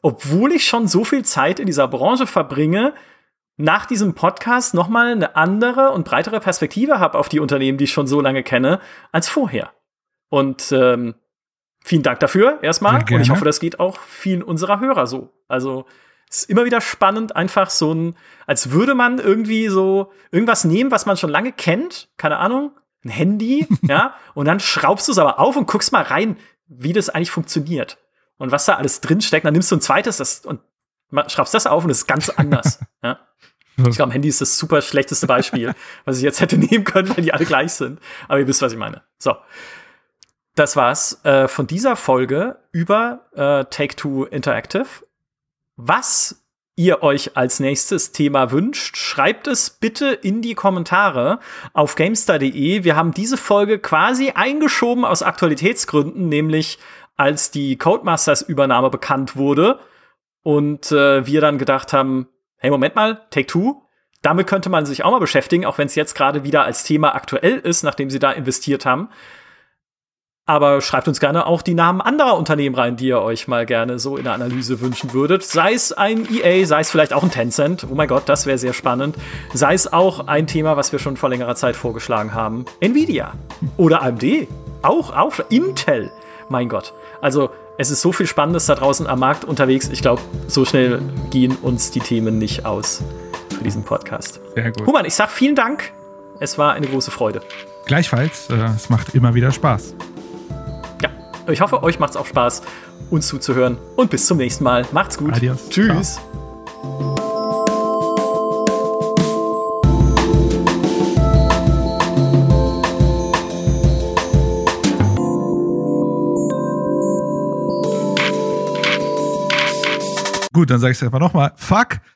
obwohl ich schon so viel Zeit in dieser Branche verbringe, nach diesem Podcast noch mal eine andere und breitere Perspektive habe auf die Unternehmen, die ich schon so lange kenne, als vorher. Und ähm, vielen Dank dafür erstmal. Und ich hoffe, das geht auch vielen unserer Hörer so. Also es ist immer wieder spannend, einfach so ein, als würde man irgendwie so irgendwas nehmen, was man schon lange kennt, keine Ahnung, ein Handy, ja, und dann schraubst du es aber auf und guckst mal rein, wie das eigentlich funktioniert und was da alles drin steckt. Dann nimmst du ein zweites das, und schraubst das auf und es ist ganz anders. ja. Ich glaube, Handy ist das super schlechteste Beispiel, was ich jetzt hätte nehmen können, weil die alle gleich sind. Aber ihr wisst, was ich meine. So das war's äh, von dieser Folge über äh, Take-Two Interactive. Was ihr euch als nächstes Thema wünscht, schreibt es bitte in die Kommentare auf gamestar.de. Wir haben diese Folge quasi eingeschoben aus Aktualitätsgründen, nämlich als die Codemasters Übernahme bekannt wurde und äh, wir dann gedacht haben, hey, Moment mal, Take Two, damit könnte man sich auch mal beschäftigen, auch wenn es jetzt gerade wieder als Thema aktuell ist, nachdem sie da investiert haben. Aber schreibt uns gerne auch die Namen anderer Unternehmen rein, die ihr euch mal gerne so in der Analyse wünschen würdet. Sei es ein EA, sei es vielleicht auch ein Tencent. Oh mein Gott, das wäre sehr spannend. Sei es auch ein Thema, was wir schon vor längerer Zeit vorgeschlagen haben. Nvidia oder AMD. Auch, auch Intel. Mein Gott. Also, es ist so viel Spannendes da draußen am Markt unterwegs. Ich glaube, so schnell gehen uns die Themen nicht aus für diesen Podcast. Sehr gut. Human, ich sag vielen Dank. Es war eine große Freude. Gleichfalls. Äh, es macht immer wieder Spaß. Ich hoffe, euch macht es auch Spaß, uns zuzuhören. Und bis zum nächsten Mal. Macht's gut. Adios. Tschüss. Gut, dann sage ich es einfach nochmal. Fuck